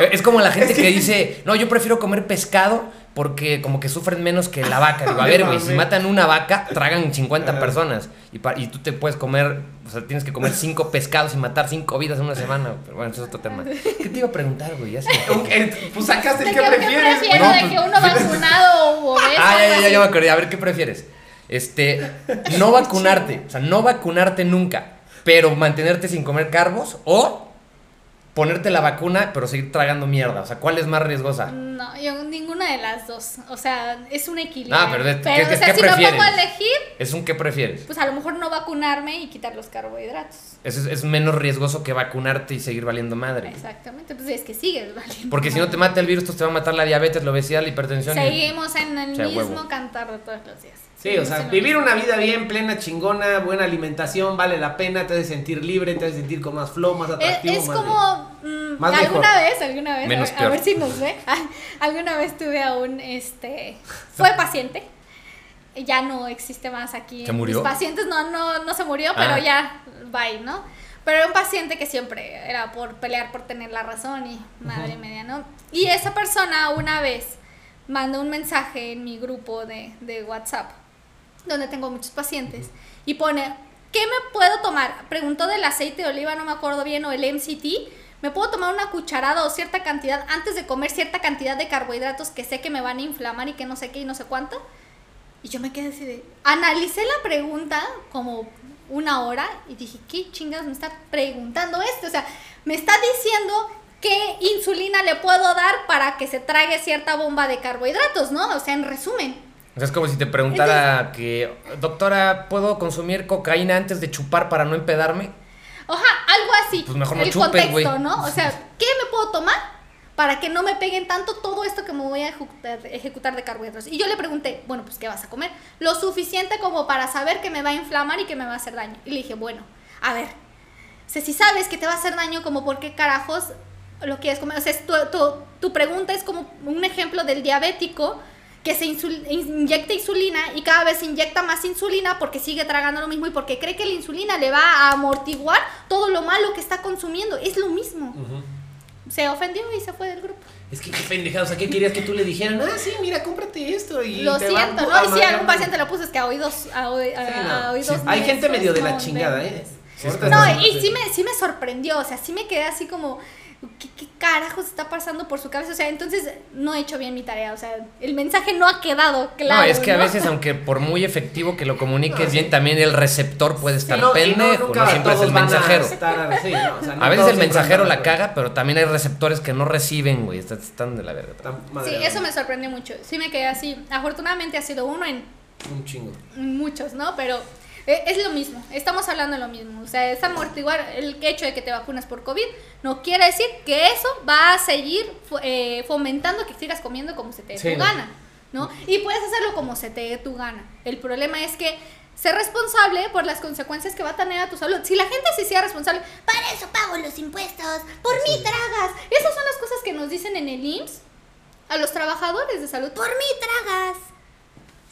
Eh, Es como la gente que dice, no, yo prefiero comer pescado porque como que sufren menos que la vaca. Digo, a ver, güey, si matan una vaca, tragan 50 personas. Y, pa- y tú te puedes comer, o sea, tienes que comer 5 pescados y matar 5 vidas en una semana. Pero bueno, eso es otro tema. ¿Qué te iba a preguntar, güey? Ya se me. Eh, Pues sacaste ¿De el qué, que qué prefieres, güey. prefiero? No, ¿De pues- que uno vacunado o obeso? Ah, ya, ya, ya me acordé. A ver, ¿qué prefieres? Este, no vacunarte, o sea, no vacunarte nunca, pero mantenerte sin comer carbos o ponerte la vacuna pero seguir tragando mierda. O sea, ¿cuál es más riesgosa? No, yo ninguna de las dos. O sea, es un equilibrio. Ah, pero de- ¿qué- o sea, qué si prefieres? pongo a elegir, Es un qué prefieres. pues a lo mejor no vacunarme y quitar los carbohidratos. Eso es, es menos riesgoso que vacunarte y seguir valiendo madre. Exactamente, pues es que sigues valiendo. Porque si no te mata el virus, te va a matar la diabetes, la obesidad, la hipertensión. y- Seguimos en el O sea, mismo huevo. cantar de todos los días. Sí, o sea, vivir una vida bien, plena, chingona, buena alimentación, vale la pena, te hace sentir libre, te hace sentir con más flow, más Es, atractivo. es más como mm, Más alguna mejor. vez, alguna vez, Menos a, peor. ver si nos ve. alguna vez tuve a un este fue paciente. Ya no existe más aquí. ¿Se murió? Mis pacientes no no no se murió, Ah. pero ya bye, ¿no? Pero era un paciente que siempre era por pelear por tener la razón y madre media, ¿no? Y esa persona una vez mandó un mensaje en mi grupo de, de WhatsApp, donde tengo muchos pacientes, y pone, ¿qué me puedo tomar? Preguntó del aceite de oliva, no me acuerdo bien, o el MCT. ¿Me puedo tomar una cucharada o cierta cantidad antes de comer cierta cantidad de carbohidratos que sé que me van a inflamar y que no sé qué y no sé cuánto? Y yo me quedé así de... Analicé la pregunta como una hora y dije, ¿qué chingas me está preguntando esto? O sea, me está diciendo qué insulina le puedo dar para que se trague cierta bomba de carbohidratos, ¿no? O sea, en resumen. O sea, es como si te preguntara que, doctora, ¿puedo consumir cocaína antes de chupar para no empedarme? Oja, algo así. Pues mejor no el chupes, contexto. ¿no? O sea, ¿qué me puedo tomar para que no me peguen tanto todo esto que me voy a ejecutar, ejecutar de carbohidratos? Y yo le pregunté, bueno, pues ¿qué vas a comer? Lo suficiente como para saber que me va a inflamar y que me va a hacer daño. Y le dije, bueno, a ver, o sea, si sabes que te va a hacer daño, como por qué carajos lo quieres comer. O sea, es tu, tu, tu pregunta es como un ejemplo del diabético que se insul- inyecta insulina y cada vez se inyecta más insulina porque sigue tragando lo mismo y porque cree que la insulina le va a amortiguar todo lo malo que está consumiendo. Es lo mismo. Se ofendió y se fue del grupo. Es que qué pendejada, o sea, ¿qué querías que tú le dijeran? Ah, sí, mira, cómprate esto y lo te siento, ¿no? Y si algún paciente lo puso es que a oídos, a, oí- a- Sí, a Hay gente medio de la chingada, ¿eh? No, y sí me, sí me sorprendió, o sea, sí me quedé así como, ¿qué, qué carajos está pasando por su cabeza? O sea, entonces no he hecho bien mi tarea, o sea, el mensaje no ha quedado claro. no, es que a veces, aunque por muy efectivo que lo comuniques bien, también el receptor puede estar y no, pendejo, nunca no, siempre es el a mensajero. estar- sí, no, o sea, no A veces el mensajero la caga, pero también hay receptores que no reciben, güey. Están, están de la verga. Sí, eso madre. me sorprendió mucho, sí me quedé así. Afortunadamente ha sido uno en Un chingo. muchos, ¿no? Pero es lo mismo, estamos hablando de lo mismo. O sea, es amortiguar el hecho de que te vacunas por COVID. No quiere decir que eso va a seguir eh, fomentando que sigas comiendo como se te dé Sí, tu no. gana, ¿no? Y puedes hacerlo como se te dé tu gana. El problema es que ser responsable por las consecuencias que va a tener a tu salud. Si la gente se hiciera responsable, para eso pago los impuestos, por mí tragas. Esas son las cosas que nos dicen en el IMSS a los trabajadores de salud. Por mí tragas.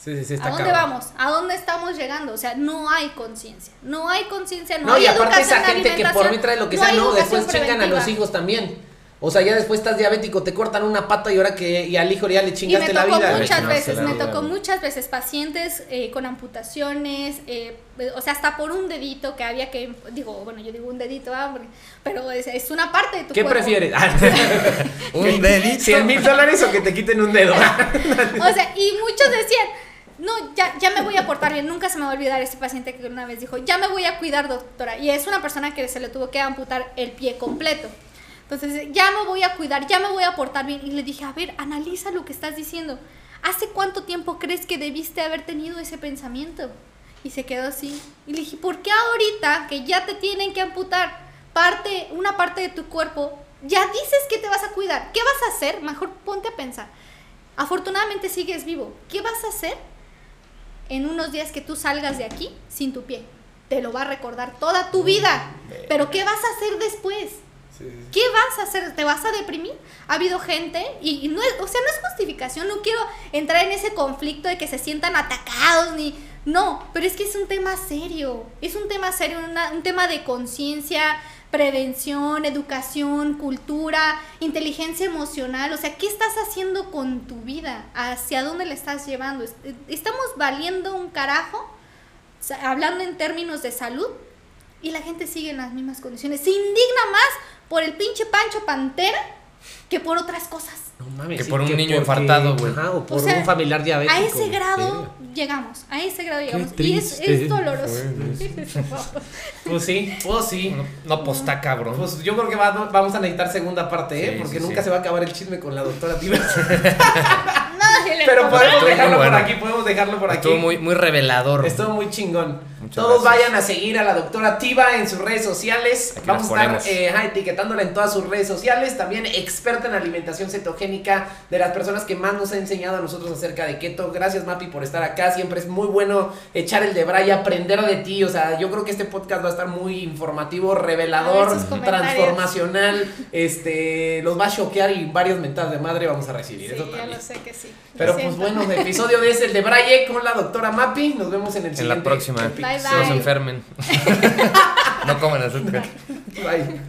Sí, sí, sí, ¿A dónde cabrón. vamos? ¿A dónde estamos llegando? O sea, no hay conciencia. No hay conciencia, no, No, hay y aparte esa gente que por mí trae lo que sea, hay no, después chingan a los hijos también. O sea, ya después estás diabético, te cortan una pata y ahora que y al hijo ya le Y me chingaste la tocó vida. muchas No, veces, la me tocó muchas veces pacientes eh, con amputaciones, eh, o sea, hasta por un dedito que había que, digo, bueno, yo digo un dedito, ah, porque- pero es, es una parte de tu ¿Qué cuerpo. prefieres? Un dedito. 100 mil dólares o que te quiten un dedo. O sea, y muchos decían, no, ya, ya me voy a portar bien. Nunca se me va a olvidar ese paciente que una vez dijo, ya me voy a cuidar, doctora. Y es una persona que se le tuvo que amputar el pie completo. Entonces, ya me voy a cuidar, ya me voy a portar bien. Y le dije, a ver, analiza lo que estás diciendo. ¿Hace cuánto tiempo crees que debiste haber tenido ese pensamiento? Y se quedó así. Y le dije, ¿por qué ahorita que ya te tienen que amputar parte, una parte de tu cuerpo, ya dices que te vas a cuidar? ¿Qué vas a hacer? Mejor ponte a pensar. Afortunadamente sigues vivo. ¿Qué vas a hacer en unos días que tú salgas de aquí sin tu pie? Te lo va a recordar toda tu vida. Pero ¿qué vas a hacer después? ¿Qué vas a hacer? ¿Te vas a deprimir? Ha habido gente, y, y no es, o sea, no es justificación, no quiero entrar en ese conflicto de que se sientan atacados, ni. No, pero es que es un tema serio. Es un tema serio, una- un tema de conciencia, prevención, educación, cultura, inteligencia emocional. O sea, ¿qué estás haciendo con tu vida? ¿Hacia dónde le estás llevando? Est- ¿Estamos valiendo un carajo? Hablando en términos de salud, y la gente sigue en las mismas condiciones. Se indigna más por el pinche Pancho Pantera que por otras cosas. No mames, Que sí, por un niño porque- infartado, güey. Ajá, o por O sea, un familiar diabético. A ese grado llegamos, a ese grado llegamos. y es, es doloroso. Pues sí, pues sí. No, no, pues está cabrón. Pues yo creo que va- vamos a necesitar segunda parte, ¿eh? Sí, Porque sí, nunca sí. se va a acabar el chisme con la doctora Tiber. Nadie le Pero podemos dejarlo por aquí, podemos dejarlo por aquí. Estuvo muy, muy revelador. Estuvo muy chingón. Muchas Todos gracias. vayan a seguir a la doctora Tiva en sus redes sociales. Aquí Vamos a estar eh, etiquetándola en todas sus redes sociales. También experta en alimentación cetogénica, de las personas que más nos ha enseñado a nosotros acerca de keto. Gracias, Mapi, por estar acá. Siempre es muy bueno echar el de Braya, aprender de ti. O sea, yo creo que este podcast va a estar muy informativo, revelador, transformacional. Este, los va a choquear y varias mentadas de madre vamos a recibir. Sí, Eso ya también. lo sé que sí. Pero pues bueno, el episodio de ese, el de Braille con la doctora Mapi. Nos vemos en el En siguiente. la próxima. Bye, No se bye. enfermen. no coman azúcar. Bye.